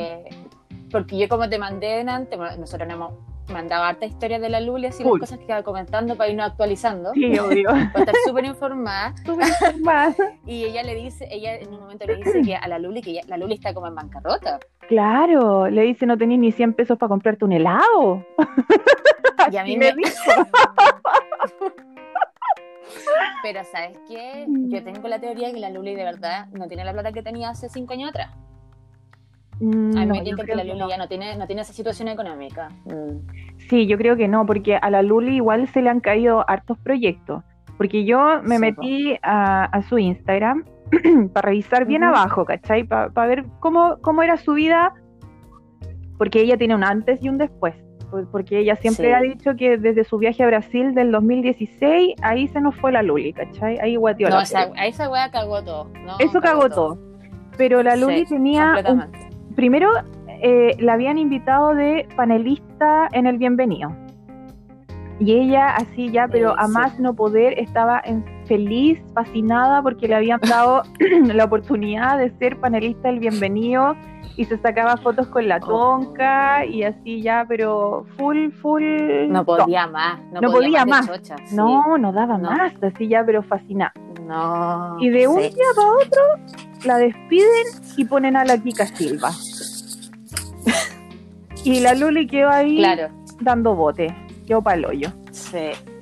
porque yo como te mandé delante, nosotros hemos mandaba harta historias de la Luli, así las cosas que iba comentando para irnos actualizando. Sí, obvio. para estar súper informada. Súper informada. y ella le dice, ella en un momento le dice que a la Luli, que la Luli está como en bancarrota. Claro, le dice no tenés ni 100 pesos para comprarte un helado. y a mí me, dijo. Pero ¿sabes qué? Yo tengo la teoría que la Luli de verdad no tiene la plata que tenía hace 5 años atrás. Mm, a mí me que la Luli ya no tiene, no tiene esa situación económica. Mm. Sí, yo creo que no, porque a la Luli igual se le han caído hartos proyectos. Porque yo me metí a, su Instagram para revisar bien abajo, ¿cachai? Para ver cómo, cómo era su vida, porque ella tiene un antes y un después. Porque ella siempre ha dicho que desde su viaje a Brasil del 2016, ahí se nos fue la Luli, ¿cachai? Ahí guateó no, esa, a esa wea cagó todo. Eso cagó, todo. Pero la Luli tenía primero eh, la habían invitado de panelista en el Bienvenido. Y ella así ya, pero a más no poder, estaba feliz, fascinada porque le habían dado la oportunidad de ser panelista del Bienvenido y se sacaba fotos con la oh. tonca y así ya, pero full, full. No podía más, no, podía, más. no, no daba más, así ya, pero fascinada. No. Y de un sí. día para otro la despiden y ponen a la Kika Silva. y la Luli quedó ahí Claro, dando bote, quedó para el hoyo. sí.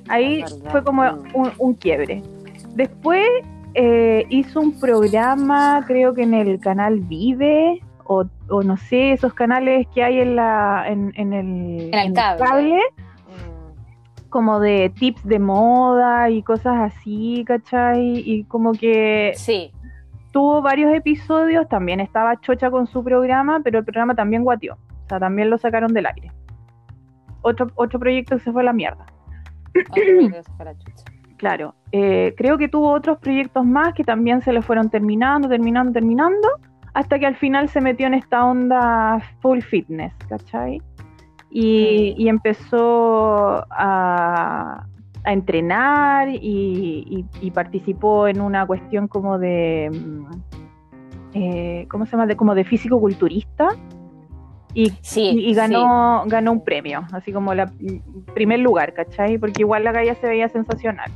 Ahí fue como Mm. un, un quiebre. Después eh, hizo un programa, creo que en el canal Vive, o, o no sé, esos canales que hay en, la, en, en el, En el cable. Mm, como de tips de moda y cosas así, ¿cachai? Y como que Sí, tuvo varios episodios, también estaba chocha con su programa, pero el programa también guateó, o sea, también lo sacaron del aire. Otro, otro proyecto que se fue a la mierda. Claro, eh, creo que tuvo otros proyectos más que también se le fueron terminando, terminando, terminando, hasta que al final se metió en esta onda full fitness, ¿cachai? Y, y empezó a, a entrenar y, y- y participó en una cuestión como de, mm, eh, ¿cómo se llama? De, como de físico-culturista. Y Sí, y, y ganó, ganó un premio, así como la primer lugar, ¿cachai? Porque igual la galla se veía sensacional.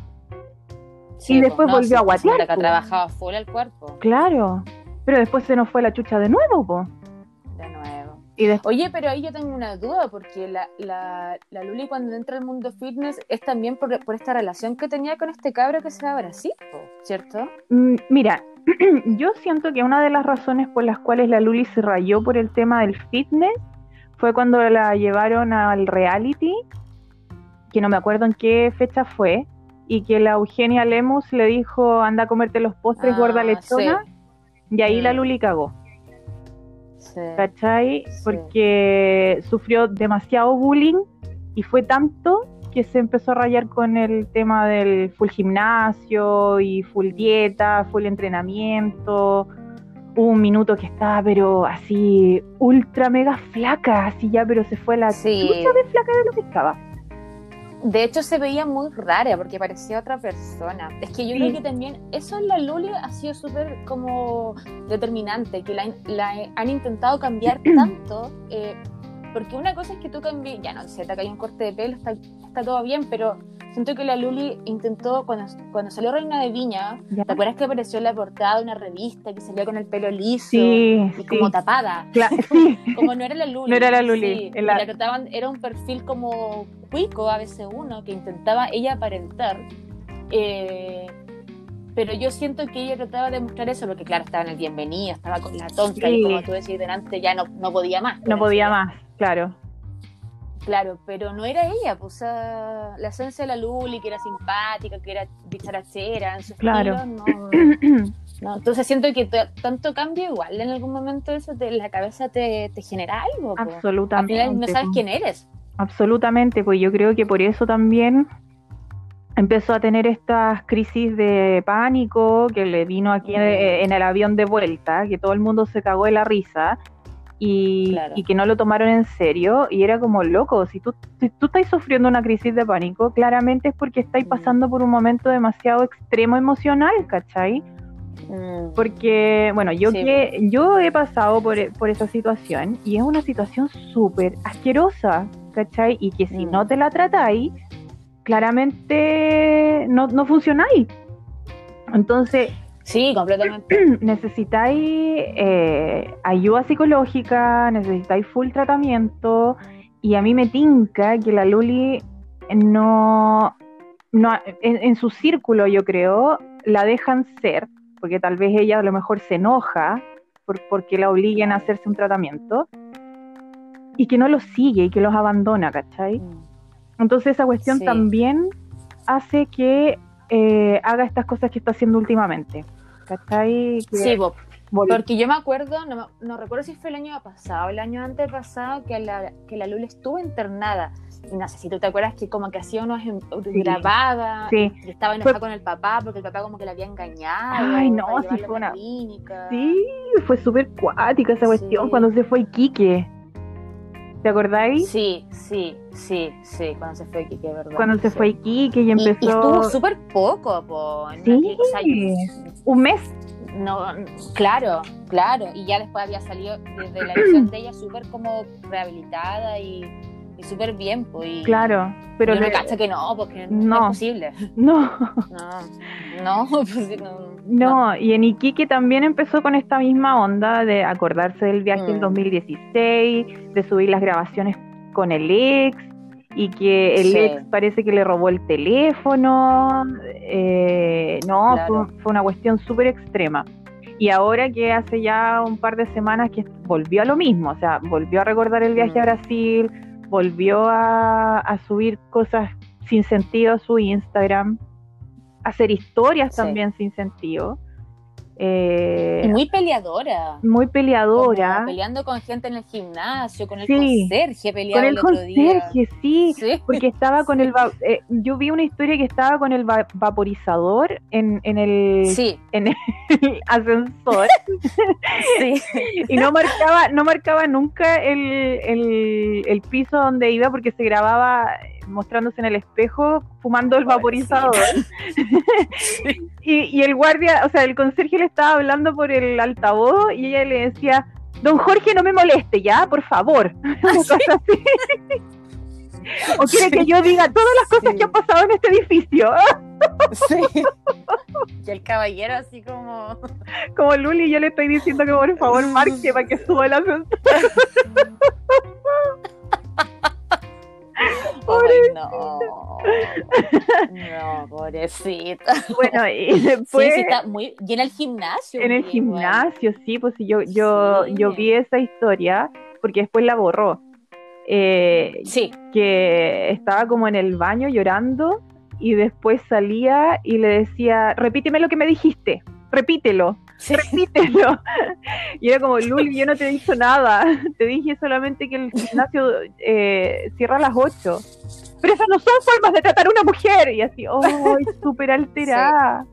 sí, y pues, después no, volvió a guatear, se nota que pues. trabajado full el cuerpo, Claro, pero después se nos fue la chucha de nuevo, po. de nuevo. Y después, Oye, pero ahí yo tengo una duda, porque la, la, la Luli cuando entra al mundo fitness es también por, por esta relación que tenía con este cabro que se va a Brasil, ¿cierto? mm, mira, yo siento que una de las razones por las cuales la Luli se rayó por el tema del fitness fue cuando la llevaron al reality, que no me acuerdo en qué fecha fue, y que la Eugenia Lemus le dijo, anda a comerte los postres, Ah, gorda lechona, y ahí la Mm. Luli cagó. Sí. ¿cachai? Sí. Porque sufrió demasiado bullying y fue tanto que se empezó a rayar con el tema del full gimnasio y full dieta, full entrenamiento. Hubo un minuto que estaba, pero así, ultra mega flaca, así ya, pero se fue la Sí. chucha de flaca de lo que estaba. De hecho, se veía muy rara porque parecía otra persona. Es que yo Sí. creo que también eso en la Luli ha sido súper como determinante, que la, la han intentado cambiar tanto. eh, porque una cosa es que tú cambies, ya no sé, te cae un corte de pelo, está, está todo bien, pero siento que la Luli intentó, cuando, cuando salió Reina de Viña, Ya. ¿te acuerdas que apareció en la portada de una revista que salía con el pelo liso Sí, y sí. como tapada? Cla- sí. Como no era la Luli. No era la Luli, Sí, la- la trataban, era un perfil como cuico, ABC1, que intentaba ella aparentar. eh, pero yo siento que ella trataba de mostrar eso, porque claro, estaba en el bienvenido, estaba con la tonta, Sí. y como tú decías delante, ya no, no podía más. No podía más, claro. Claro, pero no era ella, pues, o sea, la esencia de la Luli, que era simpática, que era dicharachera, en su Claro. estilo, no, no. Entonces siento que tanto cambio igual en algún momento eso de la cabeza te, te genera algo. po. Al Absolutamente. final no sabes po. quién eres. Absolutamente, pues yo creo que por eso también empezó a tener estas crisis de pánico que le vino aquí en, en el avión de vuelta, que todo el mundo se cagó de la risa y, Claro. y que no lo tomaron en serio y era como loco, si tú, si tú estás sufriendo una crisis de pánico, claramente es porque estáis Mm. pasando por un momento demasiado extremo emocional, ¿cachai? Mm, Porque, bueno, yo Sí, que yo he pasado por, por esa situación y es una situación súper asquerosa, ¿cachai? Y que si Mm. no te la tratáis, claramente no, no funcionáis. Entonces, Sí, completamente. necesitáis eh, ayuda psicológica, necesitáis full tratamiento y a mí me tinca que la Luli no, no en, en su círculo yo creo la dejan ser porque tal vez ella a lo mejor se enoja por, porque la obliguen a hacerse un tratamiento y que no los sigue y que los abandona, ¿cachai? Mm, Entonces esa cuestión Sí. también hace que eh, haga estas cosas que está haciendo últimamente. ¿Cachai? Que Sí, Bob. Porque yo me acuerdo, no, no recuerdo si fue el año pasado el año antepasado, que la, que la Lula estuvo internada. Y no sé si tú te acuerdas que como que hacía unos em- grababa, Sí. y estaba enojada Fue- con el papá porque el papá como que la había engañado. Ay, no, sí fue una- clínica. Sí, fue súper cuática esa cuestión Sí. cuando se fue Iquique. ¿Te acordáis? Sí, sí, sí, sí, cuando se fue Kike, ¿verdad? Cuando se Sí. fue Iquique y empezó Y, estuvo súper poco, po, Sí. o sea, un mes. no, claro, claro. Y ya después había salido desde la edición de ella súper como rehabilitada y, y súper bien, pues. Claro, pero yo me le- cacho que no, porque No. no, es posible. no, No, no, pues no. no, y en Iquique también empezó con esta misma onda de acordarse del viaje en Mm. 2016, de subir las grabaciones con el ex y que el Sí. ex parece que le robó el teléfono, eh, no, Claro. fue, fue una cuestión súper extrema. Y ahora que hace ya un par de semanas que volvió a lo mismo, o sea, volvió a recordar el viaje Mm. a Brasil, volvió a, a subir cosas sin sentido a su Instagram, hacer historias Sí. también sin sentido. Eh, muy peleadora. muy peleadora. Como peleando con gente en el gimnasio, con el Sí. conserje peleaba Con el el otro día. conserje, sí. Sí. Porque estaba con el... eh, yo vi una historia que estaba con el va- vaporizador en, en el, Sí, en el ascensor sí. y no marcaba no marcaba nunca el, el, el piso donde iba porque se grababa mostrándose en el espejo fumando el vaporizador y, y el guardia, o sea, el conserje le estaba hablando por el altavoz y ella le decía Don Jorge, no me moleste, ya, por favor. Así. o quiere que yo diga todas las cosas Sí. que han pasado en este edificio. Sí. Y el caballero así como... Como Luli, yo le estoy diciendo que por favor marque para que suba el ascensor. No. No, pobrecita. Bueno, y después sí, está muy... Y en el gimnasio. en el igual. gimnasio, sí, pues yo, yo, Sí. yo vi esa historia porque después la borró. Eh, Sí, que estaba como en el baño llorando y después salía y le decía, repíteme lo que me dijiste, repítelo, sí. repítelo. Y era como, Luli, yo no te he dicho nada, te dije solamente que el gimnasio eh, cierra a las 8. Pero esas no son formas de tratar a una mujer. Y así, ¡oh! súper alterada.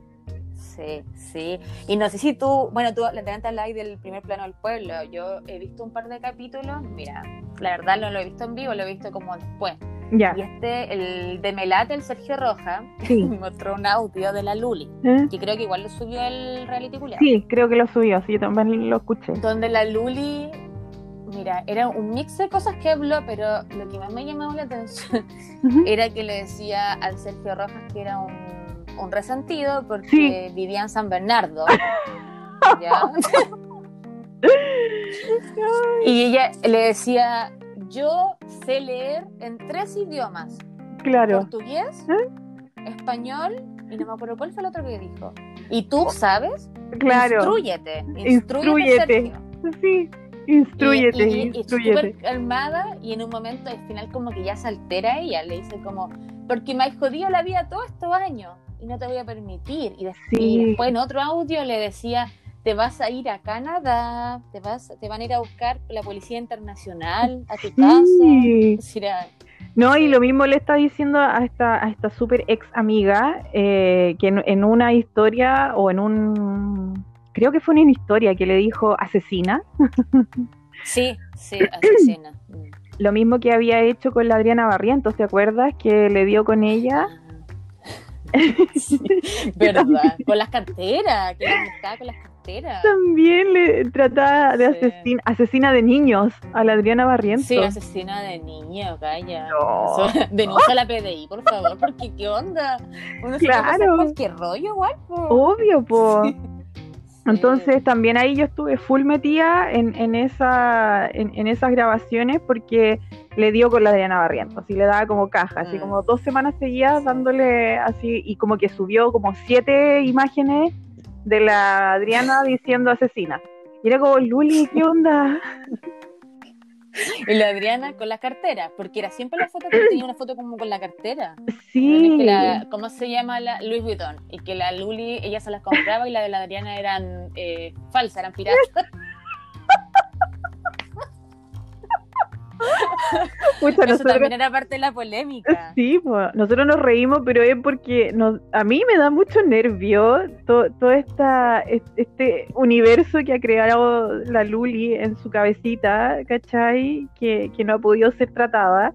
Sí, sí. Y no sé si tú, bueno, tú la tenés al like del primer plano del pueblo. Yo he visto un par de capítulos. Mira, la verdad no lo he visto en vivo, lo he visto como después. Ya, Y este, el de Melate, el Sergio Roja, sí. me mostró un audio de la Luli, ¿Eh? que creo que igual lo subió el reality culiao. Sí, creo que lo subió, sí, yo también lo escuché. Donde la Luli, mira, era un mix de cosas que habló, pero lo que más me llamaba la atención era que le decía al Sergio Rojas que era un, un resentido porque Sí. vivía en San Bernardo. ¿Ya? y ella le decía, yo sé leer en tres idiomas, Claro. portugués, ¿Eh? español, y no me acuerdo cuál fue el otro que dijo. Y tú sabes, Claro. instruyete, instruyete, Instrúyete. Sergio. Sí, instruyete, y, y- y instruyete. súper calmada y en un momento al final como que ya se altera ella, le dice como, porque me has jodido la vida todos estos años y no te voy a permitir. Y, des- Sí. y después en otro audio le decía, te vas a ir a Canadá, te vas, te van a ir a buscar la policía internacional a tu casa. Sí. Es decir, ah, No, y lo mismo le está diciendo a esta, a esta super ex amiga eh, que en, en una historia o en un. Creo que fue una historia que le dijo asesina, sí, sí, asesina. Lo mismo que había hecho con la Adriana Barrientos, ¿te acuerdas? Que le dio con ella. Sí, verdad, con las carteras, que buscaba con las También le trataba de Sí. asesina, asesina de niños a la Adriana Barrientos. Sí, asesina de niño, calla. No. Eso, denuncia a la PDI, por favor, porque qué onda. Uno se Claro. cualquier rollo igual. Obvio, po. Sí. Entonces también ahí yo estuve full metida en, en, esa, en, en esas grabaciones porque le dio con la Adriana Barrientos y le daba como caja, así Mm. como dos semanas seguidas dándole así y como que subió como siete imágenes de la Adriana diciendo asesina. Y era como, Luli, ¿qué onda? Y la Adriana con la cartera, porque era siempre la foto que tenía una foto como con la cartera. Sí, Que la- ¿Cómo se llama la Louis Vuitton? Y que la Luli, ella se las compraba y la de la Adriana eran eh, falsas, eran piratas. pucha, Eso nosotros, también era parte de la polémica. sí, nosotros nos reímos, pero es porque nos, a mí me da mucho nervio to- todo esta, es- este universo que ha creado la Luli en su cabecita, ¿cachai? Que, que no ha podido ser tratada.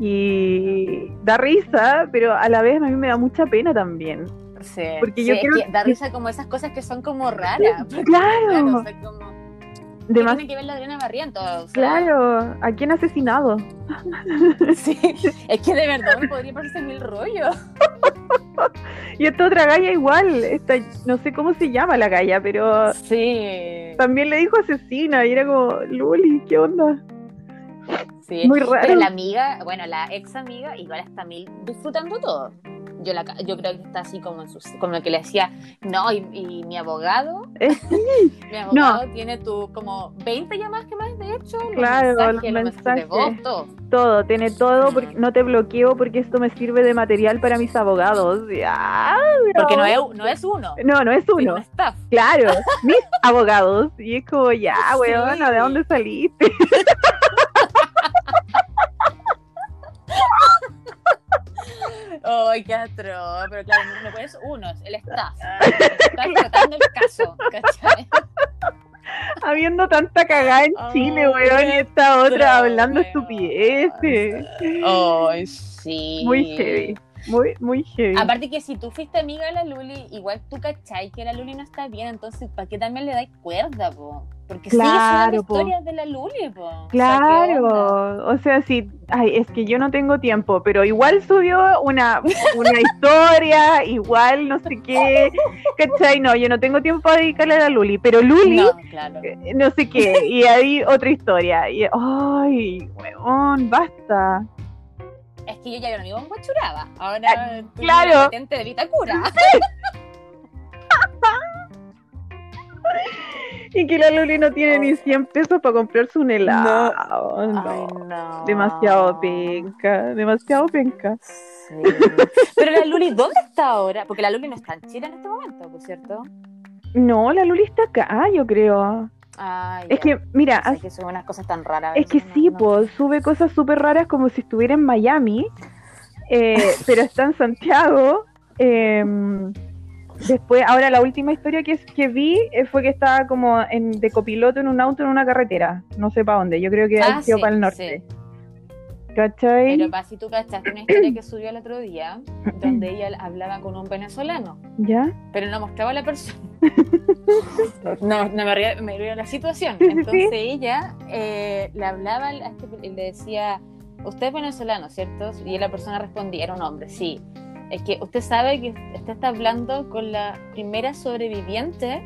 Y da risa, pero a la vez a mí me da mucha pena también. Sí, Porque sí, yo que da risa como esas cosas que son como raras. Claro. claro, o sea, como- Demas- tiene que ver la Adriana Barrientos? Claro, ¿a quién ha asesinado? Sí, es que de verdad me podría parecer mil rollos. Y esta otra galla igual, esta, no sé cómo se llama la galla, pero Sí. también le dijo asesina y era como, Luli, ¿qué onda? Sí. Muy raro. Pero la amiga, bueno, la ex amiga, igual está mil disfrutando todo. Yo, la, yo creo que está así como en sus, como que le decía, no, y, y mi abogado, Eh, mi abogado tiene tu como 20 llamadas que más de hecho, los Claro, mensajes, los los mensajes de mensajes. voz, todo. todo, tiene todo, porque no te bloqueo porque esto me sirve de material para mis abogados. Ah, Porque no es, no es uno, No, no es uno. Claro, mis abogados. Y es como, ya, Sí. weona, ¿de dónde saliste? Ay, qué atroz, pero claro, no, no puedes uno, es el staff. Está tratando el caso, ¿cachai? Habiendo tanta cagada en Chile, weón, y esta otra hablando estupideces. Ay, sí. Muy heavy, muy, muy heavy. Aparte que si tú fuiste amiga de la Luli, igual tú cachai que la Luli no está bien, entonces ¿para qué también le dais cuerda, po? Porque sigue Claro, po. historias de la Luli, po. O. Claro, o sea, sí, ay, es que yo no tengo tiempo, pero igual subió una, una historia, igual no sé qué, ¿cachai? No, yo no tengo tiempo para dedicarle a la Luli, pero Luli, No, claro. eh, no sé qué, y ahí otra historia, y ay, weón, basta. Es que yo ya no vivo en Huachuraba. Ahora tú claro. patente de Vitacura. Y que la Luli no tiene ni 100 pesos para comprarse un helado, no. Ay, no. Demasiado penca, demasiado penca. Sí. Pero la Luli, ¿dónde está ahora? Porque la Luli no está en Chile en este momento, por cierto. No, la Luli está acá, yo creo. Es que, mira, Es que son unas cosas tan raras. Es que sí, no- pues sube cosas súper raras como si estuviera en Miami, eh, pero está en Santiago. eh, después, ahora la última historia que, que vi eh, fue que estaba como en, de copiloto en un auto en una carretera, no sé para dónde, yo creo que Ah, ha sido sí, para el norte. ¿Cachai? Pero para si tú cachaste una historia que subió el otro día, donde ella hablaba con un venezolano, ¿Ya? pero no mostraba a la persona. No, no me río, me río la situación. Entonces ella eh, le hablaba, este, y le decía, usted es venezolano, ¿cierto? Y la persona respondía, era un hombre, sí. Es que usted sabe que usted está hablando con la primera sobreviviente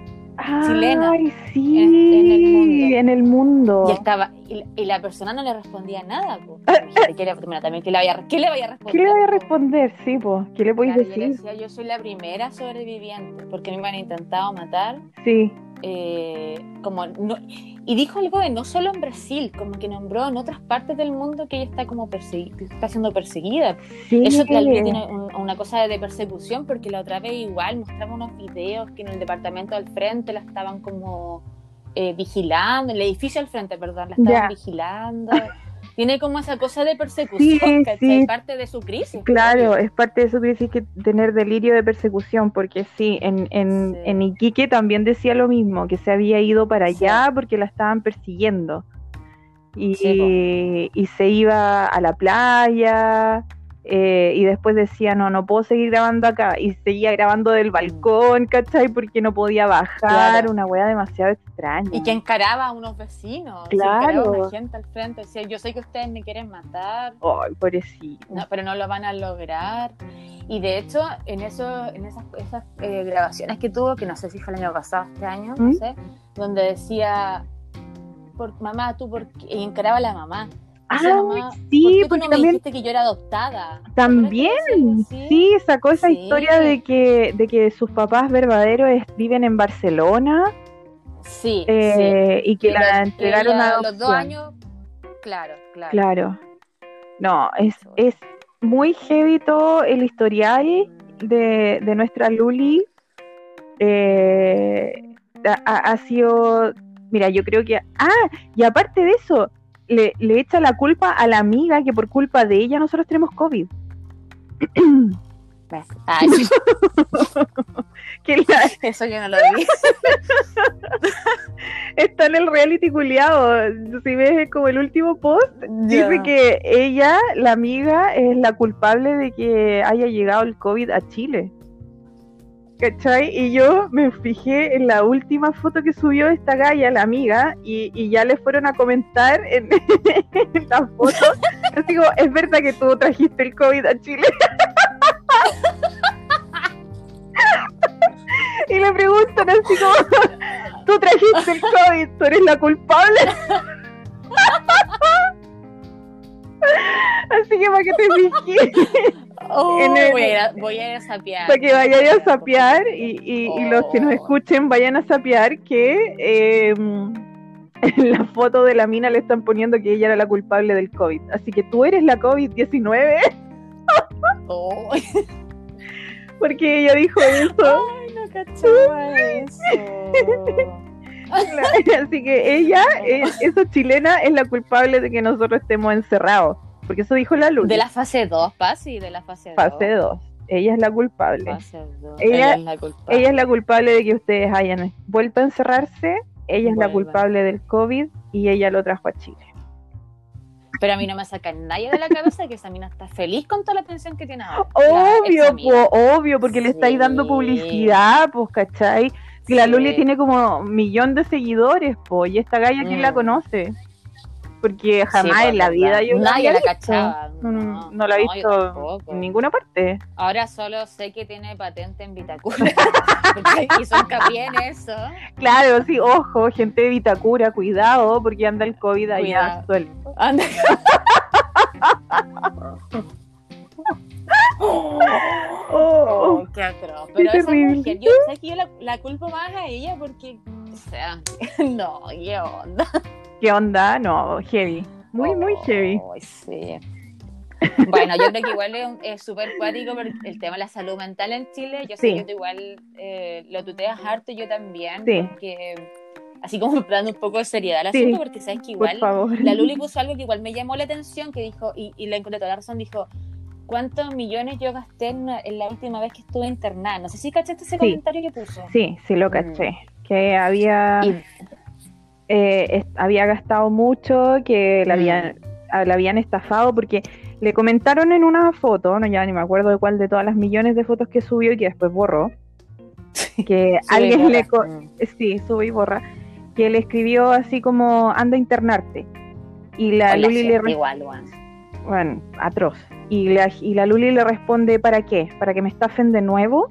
Chilena Ay, sí, en- en el mundo. en el mundo. y estaba y, y la persona no le respondía nada. po. Imagínate, ¿Qué le, bueno, también, ¿qué le vaya, a- qué le vaya a responder? ¿Qué le voy a po? responder? Sí, pues, ¿qué le podéis Claro, decir? decía, yo soy la primera sobreviviente porque me han intentado matar. Sí, eh, como no- y dijo algo de no solo en Brasil, como que nombró en otras partes del mundo que ella está como está siendo perseguida. sí. Eso la Luli tiene un- una cosa de persecución porque la otra vez igual mostraba unos videos que en el departamento al frente la estaban como eh, vigilando, el edificio al frente, perdón, la estaban vigilando. Tiene como esa cosa de persecución, Sí, ¿cachai? sí. Parte de su crisis. Claro, es parte de que decís que tener delirio de persecución, porque sí, en, en, Sí. en Iquique también decía lo mismo, que se había ido para allá porque la estaban persiguiendo. Y, y se iba a la playa, eh, y después decía, no, no puedo seguir grabando acá, y seguía grabando del balcón, ¿cachai? Porque no podía bajar, Claro. una wea demasiado extraña. Y que encaraba a unos vecinos, Claro. encaraba a una gente al frente, decía, yo sé que ustedes me quieren matar, Ay, pobrecito. no, pero no lo van a lograr. Y de hecho, en eso, en esas, esas eh, grabaciones que tuvo, que no sé si fue el año pasado, este año, no ¿Mm? sé, donde decía, por, mamá, tú por qué? Y encaraba a la mamá. Mamá, sí, ¿por qué tú porque no me también- dijiste que yo era adoptada? También, sí, sacó esa Sí. historia de que, de que sus papás verdaderos viven en Barcelona Sí, sí. eh, y que, la los- entregaron a los dos años, claro, claro. Claro. No, es, es muy heavy todo el historial de, de nuestra Luli. Eh, ha sido, mira, yo creo que... Ah, y aparte de eso, le, le echa la culpa a la amiga que por culpa de ella nosotros tenemos COVID. ¿Ves? Ay, Que la- eso yo no lo vi. está en el reality culiado. Si ves como el último post, dice que ella, la amiga, es la culpable de que haya llegado el COVID a Chile. ¿Cachai? Y yo me fijé en la última foto que subió esta galla, la amiga, y, ya le fueron a comentar en, la foto. Así como, es verdad que tú trajiste el COVID a Chile. y le preguntan así como, tú trajiste el COVID, tú eres la culpable. así que para que te fijes. Oh, En el- voy, a ir a, voy a ir a sapear. Para que vayan a sapear y, y- y los que nos Oh. escuchen vayan a sapear que eh, en la foto de la mina le están poniendo que ella era la culpable del COVID. Así que tú eres la COVID-19 Oh, porque ella dijo eso. Ay, no cachaba eso. Así que ella, eh, esa chilena, es la culpable de que nosotros estemos encerrados. Porque eso dijo la luz. De la fase 2, Pasi, de la fase 2. fase 2. Ella es la culpable. Fase 2. Ella- Ella, es la culpable. Ella es la culpable de que ustedes hayan vuelto a encerrarse. Ella es la culpable del COVID y ella lo trajo a Chile. Pero a mí no me saca nadie de la cabeza que esa mina está feliz con toda la atención que tiene ahora. Obvio, po, obvio, porque le estáis dando publicidad, pues, ¿cachai? Que la. Luli tiene como un millón de seguidores, pues, y esta galla, ¿quién Mm. la conoce? Porque jamás Sí, en la vida yo Nadie la cachaba. No, no, No, no la he visto en ninguna parte. Ahora solo sé que tiene patente en Vitacura. Porque hizo hincapié en eso. Claro, sí, ojo, gente de Vitacura, cuidado, porque anda el COVID allá suelto. Anda. Oh, Oh, qué atroz. Pero esa terrible. mujer, yo sé que yo la, la culpo más a ella porque, o sea, no, qué onda. ¿Qué onda? No, heavy. Muy, muy heavy. Sí. Bueno, yo creo que igual es súper cuático el tema de la salud mental en Chile. Yo sé Sí. que tú igual eh, lo tuteas harto, yo también. Sí. Porque, así como dando un poco de seriedad al Sí, asunto, porque sabes que igual la Luli puso algo que igual me llamó la atención, que dijo, y, y le encontré toda la razón, dijo, ¿cuántos millones yo gasté en, en la última vez que estuve internada? No sé si cachaste ese Sí. comentario que puso. Sí, sí lo caché. Que había, Y- eh, había gastado mucho, que la Mm. habían, a- la habían estafado, porque le comentaron en una foto, no ya ni me acuerdo de cuál de todas las millones de fotos que subió y que después borró, que alguien borra. le... co- Mm. sí, sube y borra, que le escribió así como, anda a internarte. Y la Con la Luli le igual. Bueno, atroz. Y la, y la Luli le responde, ¿para qué? ¿Para que me estafen de nuevo?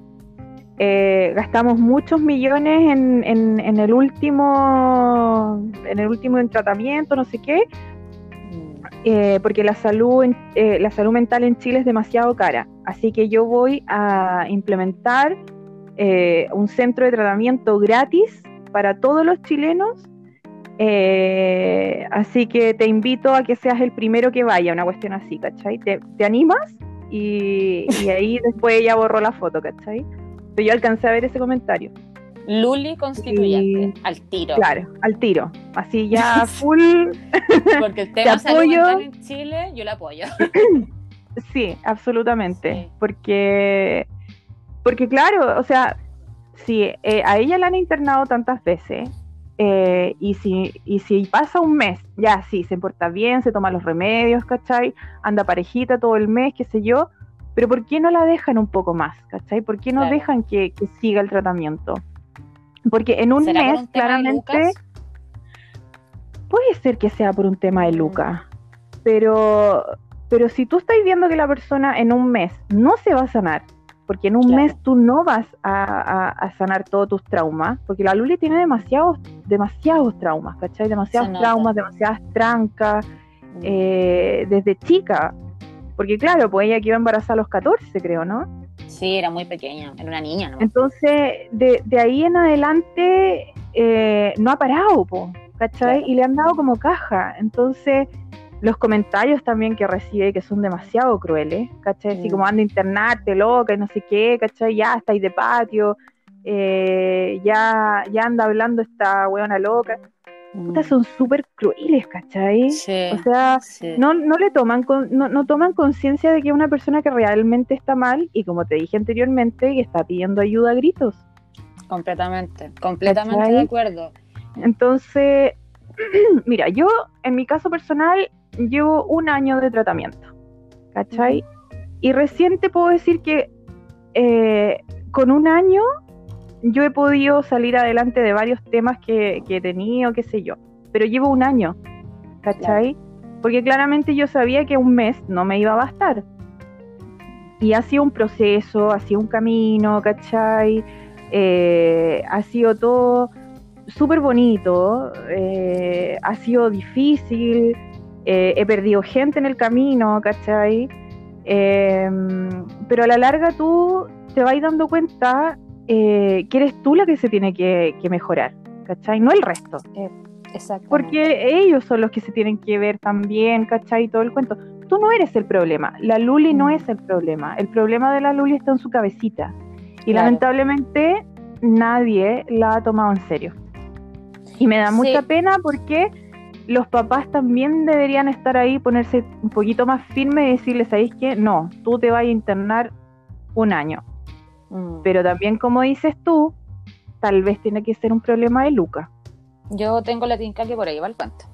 Eh, gastamos muchos millones en, en, en el último en el último en tratamiento, no sé qué, eh, porque la salud, eh, la salud mental en Chile es demasiado cara. Así que yo voy a implementar eh, un centro de tratamiento gratis para todos los chilenos. Eh, así que te invito a que seas el primero que vaya, una cuestión así, ¿cachai? ¿Te, te animas? Y, y ahí después ella borró la foto, ¿cachai? Pero yo alcancé a ver ese comentario. Luli constituyente, Y- al tiro. Claro, al tiro. Así ya full, Porque el tema salud apoyo. en Chile, yo lo apoyo. Sí, absolutamente. Sí. Porque, porque claro, o sea, si eh, a ella la han internado tantas veces, eh, y, si, y si pasa un mes, ya sí, se porta bien, se toma los remedios, ¿cachai? Anda parejita todo el mes, qué sé yo, pero ¿por qué no la dejan un poco más, ¿cachai? ¿Por qué no Claro. dejan que, que siga el tratamiento? Porque en un ¿Será por mes, un claramente, puede ser que sea por un tema de Mm. Luca, pero, pero si tú estás viendo que la persona en un mes no se va a sanar, porque en un Claro. mes tú no vas a, a- a sanar todos tus traumas, porque la Luli tiene demasiados, demasiados traumas, ¿cachai? Demasiados traumas, demasiadas trancas, Mm. eh, desde chica. Porque claro, pues ella que iba embarazada a los 14, creo, ¿no? Sí, era muy pequeña, era una niña, ¿no? Entonces, de, de ahí en adelante eh, no ha parado, po, ¿cachai? Claro. Y le han dado como caja. Entonces, los comentarios también que recibe que son demasiado crueles, ¿cachai? Así Mm. como anda a internarte, loca, y no sé qué, ¿cachai? Ya estáis de patio, eh, ya, ya anda hablando esta weona loca. Puta, son súper crueles, ¿cachai? Mm. Sí, O sea, sí. no, no le toman con- no, no toman conciencia de que es una persona que realmente está mal y como te dije anteriormente, que está pidiendo ayuda a gritos. completamente, completamente ¿Cachai? de acuerdo. Entonces, mira, yo en mi caso personal llevo un año de tratamiento, ¿cachai? Y recién te puedo decir que eh, con un año yo he podido salir adelante de varios temas que, que he tenido, qué sé yo, pero llevo un año, ¿cachai? Porque claramente yo sabía que un mes no me iba a bastar. Y ha sido un proceso, ha sido un camino, ¿cachai? Eh, ha sido todo súper bonito, eh, ha sido difícil, eh, he perdido gente en el camino, ¿cachai? pero a la larga tú te vas dando cuenta que eres tú la que se tiene que, mejorar, ¿cachai? No el resto. Exacto. Porque ellos son los que se tienen que ver también, ¿cachai? Todo el cuento. Tú no eres el problema, la Luli no mm. es el problema, el problema de la Luli está en su cabecita. Y lamentablemente nadie la ha tomado en serio. Y me da mucha pena porque los papás también deberían estar ahí, ponerse un poquito más firme y decirles, ¿sabéis qué? No, tú te vas a internar un año. Mm. Pero también, como dices tú, tal vez tiene que ser un problema de Luca. Yo tengo la tinca que por ahí va el cuento.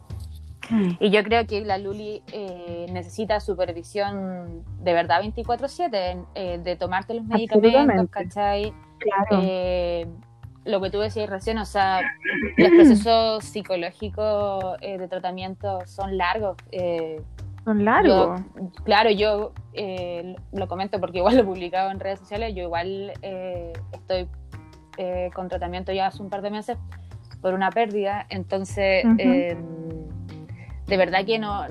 Mm. Y yo creo que la Luli eh, necesita supervisión de verdad 24/7, eh, de tomarte los medicamentos, ¿cachai? Claro. Eh, lo que tú decías recién, o sea, los procesos psicológicos eh, de tratamiento son largos. Eh, son largos. claro, yo eh, lo comento porque igual lo he publicado en redes sociales, yo igual estoy con tratamiento ya hace un par de meses por una pérdida, entonces de verdad que no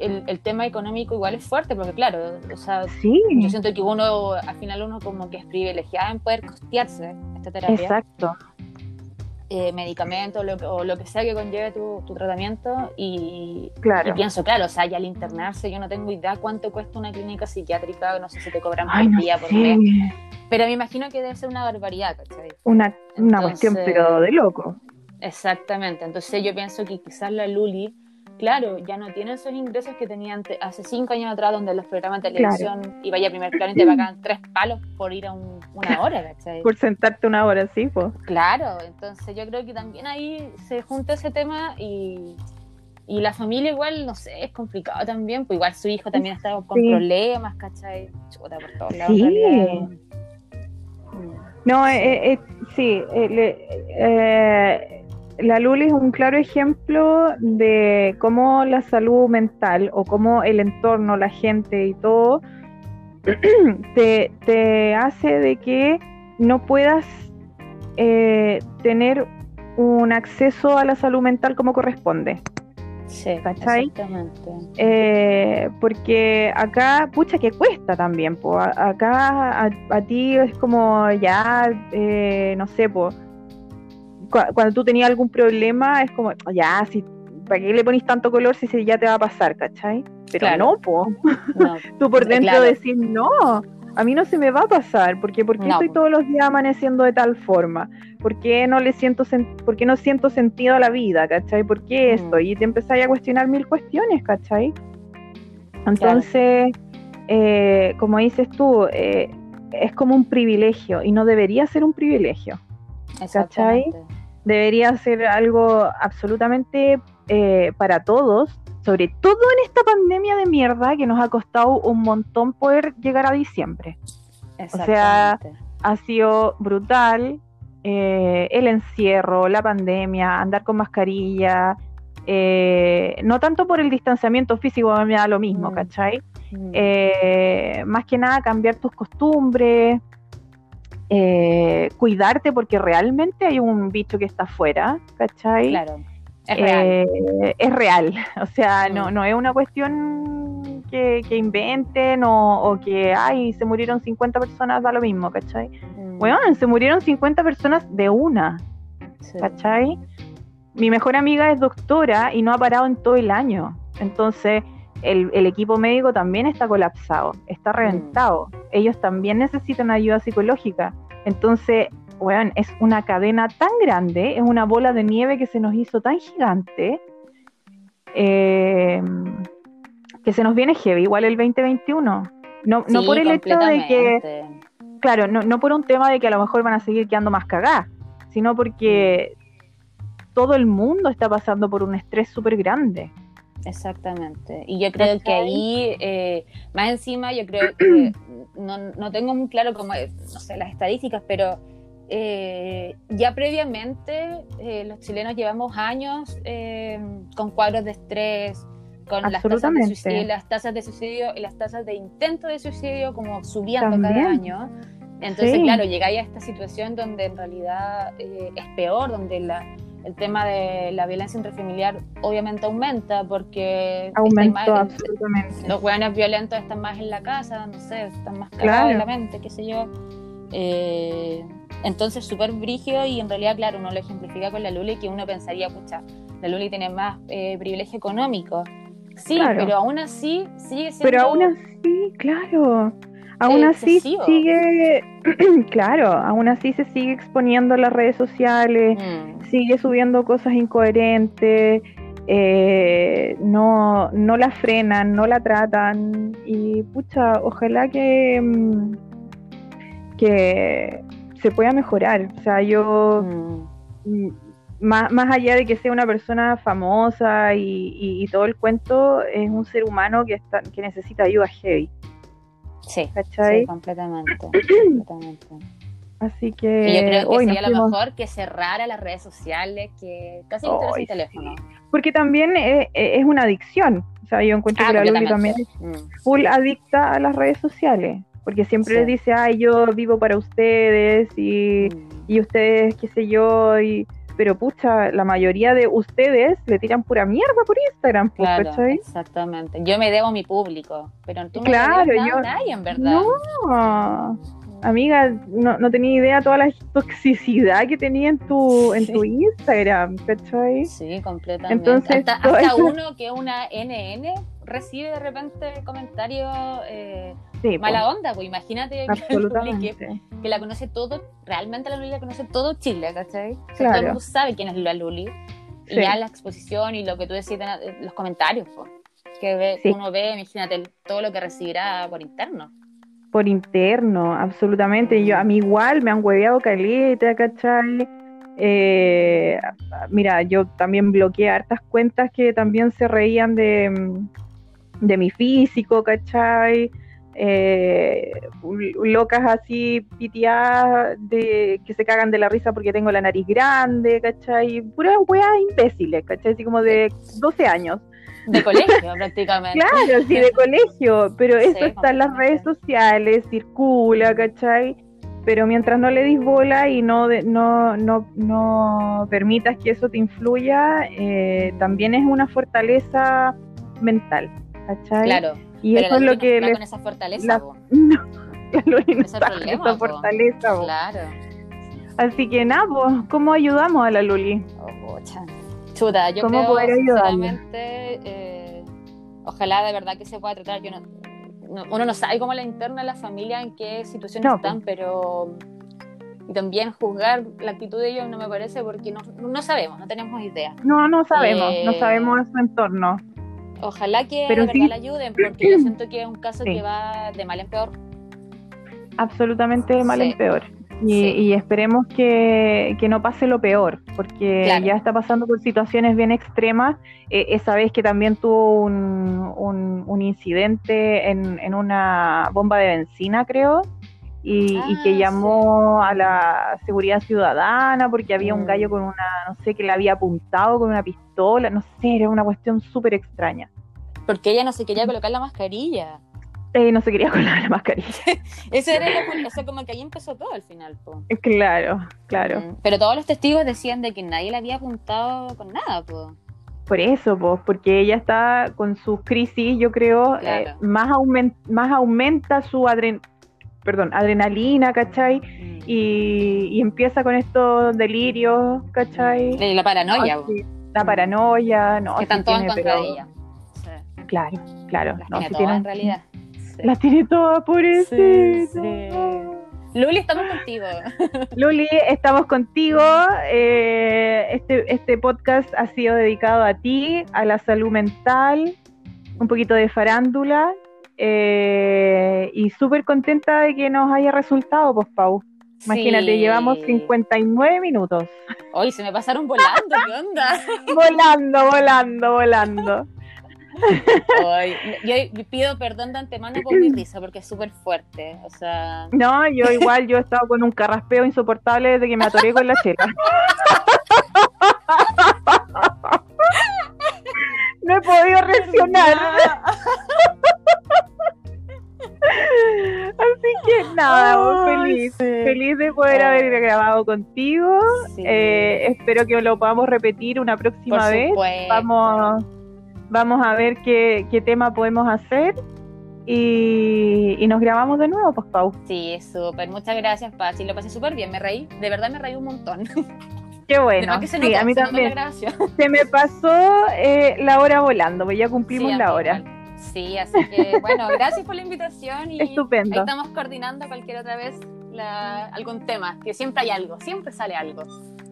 el, tema económico igual es fuerte, porque claro, o sea, yo siento que uno, al final uno como que es privilegiado en poder costearse esta terapia. Exacto. Eh, medicamentos o lo que sea que conlleve tu, tratamiento y, claro. pienso, claro, o sea, ya al internarse yo no tengo idea cuánto cuesta una clínica psiquiátrica, no sé si te cobran por día, por mes, pero me imagino que debe ser una barbaridad, ¿cachai? Una, una cuestión pero de loco. Exactamente, entonces yo pienso que quizás la Luli claro, ya no tienen esos ingresos que tenían hace cinco años atrás, donde los programas de televisión iba ya a primer plano y te pagan tres palos por ir a una hora, ¿cachai? Por sentarte una hora, sí, pues. Claro, entonces yo creo que también ahí se junta ese tema y, y la familia igual, no sé, es complicado también, pues igual su hijo también está con problemas, ¿cachai? Chuta, por todos lados. Sí. No, eh, eh, eh sí, eh, la Luli es un claro ejemplo de cómo la salud mental o cómo el entorno, la gente y todo te, hace de que no puedas eh, tener un acceso a la salud mental como corresponde. Sí, exactamente. Eh, porque acá, pucha, que cuesta también. Po. acá a, ti es como ya, eh, no sé, pues cuando tú tenías algún problema, es como, ya, si, ¿para qué le pones tanto color si ya te va a pasar, cachai? Pero no, po. tú por dentro decís, no, a mí no se me va a pasar, porque ¿por qué estoy todos los días amaneciendo de tal forma? ¿Por qué no le siento por qué no siento sentido a la vida, cachai? ¿Por qué esto? Y te empezáis a cuestionar mil cuestiones, cachai. Entonces, eh, como dices tú, eh, es como un privilegio y no debería ser un privilegio. ¿Cachai? Debería ser algo absolutamente eh, para todos, sobre todo en esta pandemia de mierda que nos ha costado un montón poder llegar a diciembre. O sea, ha sido brutal eh, el encierro, la pandemia, andar con mascarilla, eh, no tanto por el distanciamiento físico, me da lo mismo, mm. ¿cachai? Mm. más que nada cambiar tus costumbres, eh, cuidarte porque realmente hay un bicho que está afuera, ¿cachai? Claro, es real. Eh, es real, o sea, no, mm. no es una cuestión que, inventen o, que, ay, se murieron 50 personas, da lo mismo, ¿cachai? Bueno, mm. se murieron 50 personas de una, ¿cachai? Mi mejor amiga es doctora y no ha parado en todo el año, entonces... El, el, equipo médico también está colapsado, está reventado. Mm. Ellos también necesitan ayuda psicológica. Entonces, bueno, es una cadena tan grande, es una bola de nieve que se nos hizo tan gigante, eh, que se nos viene heavy, igual el 2021. No, no por el hecho de que, claro, no, no por un tema de que a lo mejor van a seguir quedando más cagadas, sino porque todo el mundo está pasando por un estrés súper grande. Exactamente. Y yo creo que ahí, eh, más encima, yo creo que no, no tengo muy claro cómo, no sé, las estadísticas, pero eh, ya previamente eh, los chilenos llevamos años con cuadros de estrés, con las tasas de suicidio, las tasas de suicidio y las tasas de intento de suicidio como subiendo cada año. Entonces, claro, llegáis a esta situación donde en realidad es peor, donde la, el tema de la violencia intrafamiliar obviamente aumenta porque Aumentó, absolutamente. los jóvenes violentos están más en la casa, no sé, están más cagados en la mente, qué sé yo. Eh, entonces, súper brígido y en realidad, claro, uno lo ejemplifica con la Luli que uno pensaría, pucha, la Luli tiene más eh, privilegio económico. Sí, pero aún así sigue siendo... Pero aún así, claro. Aún así sigue, claro, aún así se sigue exponiendo en las redes sociales, mm. Sigue subiendo cosas incoherentes, eh, no, no la frenan, no la tratan y pucha, ojalá que, mm, que se pueda mejorar. O sea, yo, mm. más, más allá de que sea una persona famosa y, todo el cuento, es un ser humano que, está, que necesita ayuda heavy. Sí, sí completamente, Así que. Y yo creo que sería lo mejor que cerrara las redes sociales, que casi no el teléfono. Porque también es, una adicción. O sea, yo encuentro ah, que la Luli también, es mm. full adicta a las redes sociales. Porque siempre les dice, ay, yo vivo para ustedes y, mm. y ustedes, qué sé yo, y pero pucha, la mayoría de ustedes le tiran pura mierda por Instagram, pues, claro, Exactamente. Yo me debo a mi público, pero tú no claro, me yo, a nadie, en verdad. No, amiga, no, no tenía idea toda la toxicidad que tenía en tu, en tu Instagram, ¿cachai? Sí, completamente. Entonces, hasta, uno que es una NN recibe de repente comentarios eh, mala onda, pues imagínate que, que, la conoce todo, realmente la Luli la conoce todo Chile, ¿cachai? Todo el mundo sabe quién es la Luli. Y ya la exposición y lo que tú decís en los comentarios, pues, que uno ve, imagínate todo lo que recibirá por interno. Por interno, absolutamente. Yo, a mí igual me han hueveado caleta, ¿cachai? Eh, mira, yo también bloqueé hartas cuentas que también se reían de, de mi físico, ¿cachai? Eh, locas así pitiadas de que se cagan de la risa porque tengo la nariz grande, ¿cachai? Puras weas imbéciles, ¿cachai? Así como de 12 años. De colegio, prácticamente. Claro, sí, de colegio, pero eso está en las redes sociales, circula, ¿cachai? Pero mientras no le dis bola y no, no, no, no permitas que eso te influya, eh, también es una fortaleza mental, ¿cachai? Claro y eso es lo que le... con esa fortaleza. La... No, la no está con esa fortaleza. Claro. Así que nada, ¿cómo ayudamos a la Luli? Oh, Chuta, yo ¿Cómo creo sinceramente, eh, ojalá de verdad que se pueda tratar. Yo no, uno no sabe cómo la interna de la familia, en qué situaciones están, pero y también juzgar la actitud de ellos no me parece porque no, no sabemos, no tenemos idea. No, no sabemos, no eh, sabemos su entorno. Ojalá que Pero de la ayuden, porque yo siento que es un caso que va de mal en peor. Absolutamente de mal en peor. Y, esperemos que, no pase lo peor, porque ya está pasando por situaciones bien extremas. Eh, esa vez que también tuvo un, un, incidente en, en, una bomba de benzina, creo, y, que ah, llamó a la seguridad ciudadana porque había un gallo mm. con una, no sé, que le había apuntado con una pistola, no sé, era una cuestión súper extraña. Porque ella no se quería colocar la mascarilla. Eh, no se quería colocar la mascarilla. Eso era lo, o sea, como que ahí empezó todo al final. Po. Claro, claro. Mm, pero todos los testigos decían de que nadie le había apuntado con nada, po. Por eso, pues, porque ella está con su crisis, yo creo, eh, más, más aumenta su adrenalina perdón, adrenalina, ¿cachai? Mm. Y, empieza con estos delirios, ¿cachai? La paranoia. la paranoia, no. Que están todas contra ella. Claro, claro. Las tiene todas en realidad. Las tiene todas, por eso. Luli, estamos contigo. Luli, estamos contigo. Eh, este, este podcast ha sido dedicado a ti, a la salud mental, un poquito de farándula eh, y súper contenta de que nos haya resultado, pues, Pau. Imagínate, llevamos 59 minutos. Hoy se me pasaron volando, ¿qué onda? volando, volando, volando. Ay, yo, pido perdón de antemano por mi risa porque es súper fuerte. O sea, No, yo igual, yo he estado con un carraspeo insoportable desde que me atoré con la chela. No he podido reaccionar. Así que nada, Ay, feliz. sí. Feliz de poder Oh. haber grabado contigo. sí. Eh, espero que lo podamos repetir una próxima vez. Vamos, vamos a ver qué, qué tema podemos hacer. Y, y nos grabamos de nuevo, pues Pau. Sí, súper. Muchas gracias, Pachi. Lo pasé súper bien. Me reí. De verdad me reí un montón. Qué bueno. que se Sí, notó, a mí se también. Se me pasó eh, la hora volando, pues ya cumplimos Sí, la hora. igual. Sí, así que bueno, gracias por la invitación y Estupendo. ahí estamos coordinando cualquier otra vez la- algún tema, que siempre hay algo, siempre sale algo.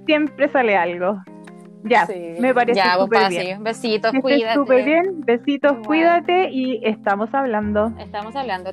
Siempre sale algo. Ya, Sí. me parece Ya, súper bien. Besitos, Que estés cuídate. súper bien. Besitos, cuídate y estamos hablando. Estamos hablando.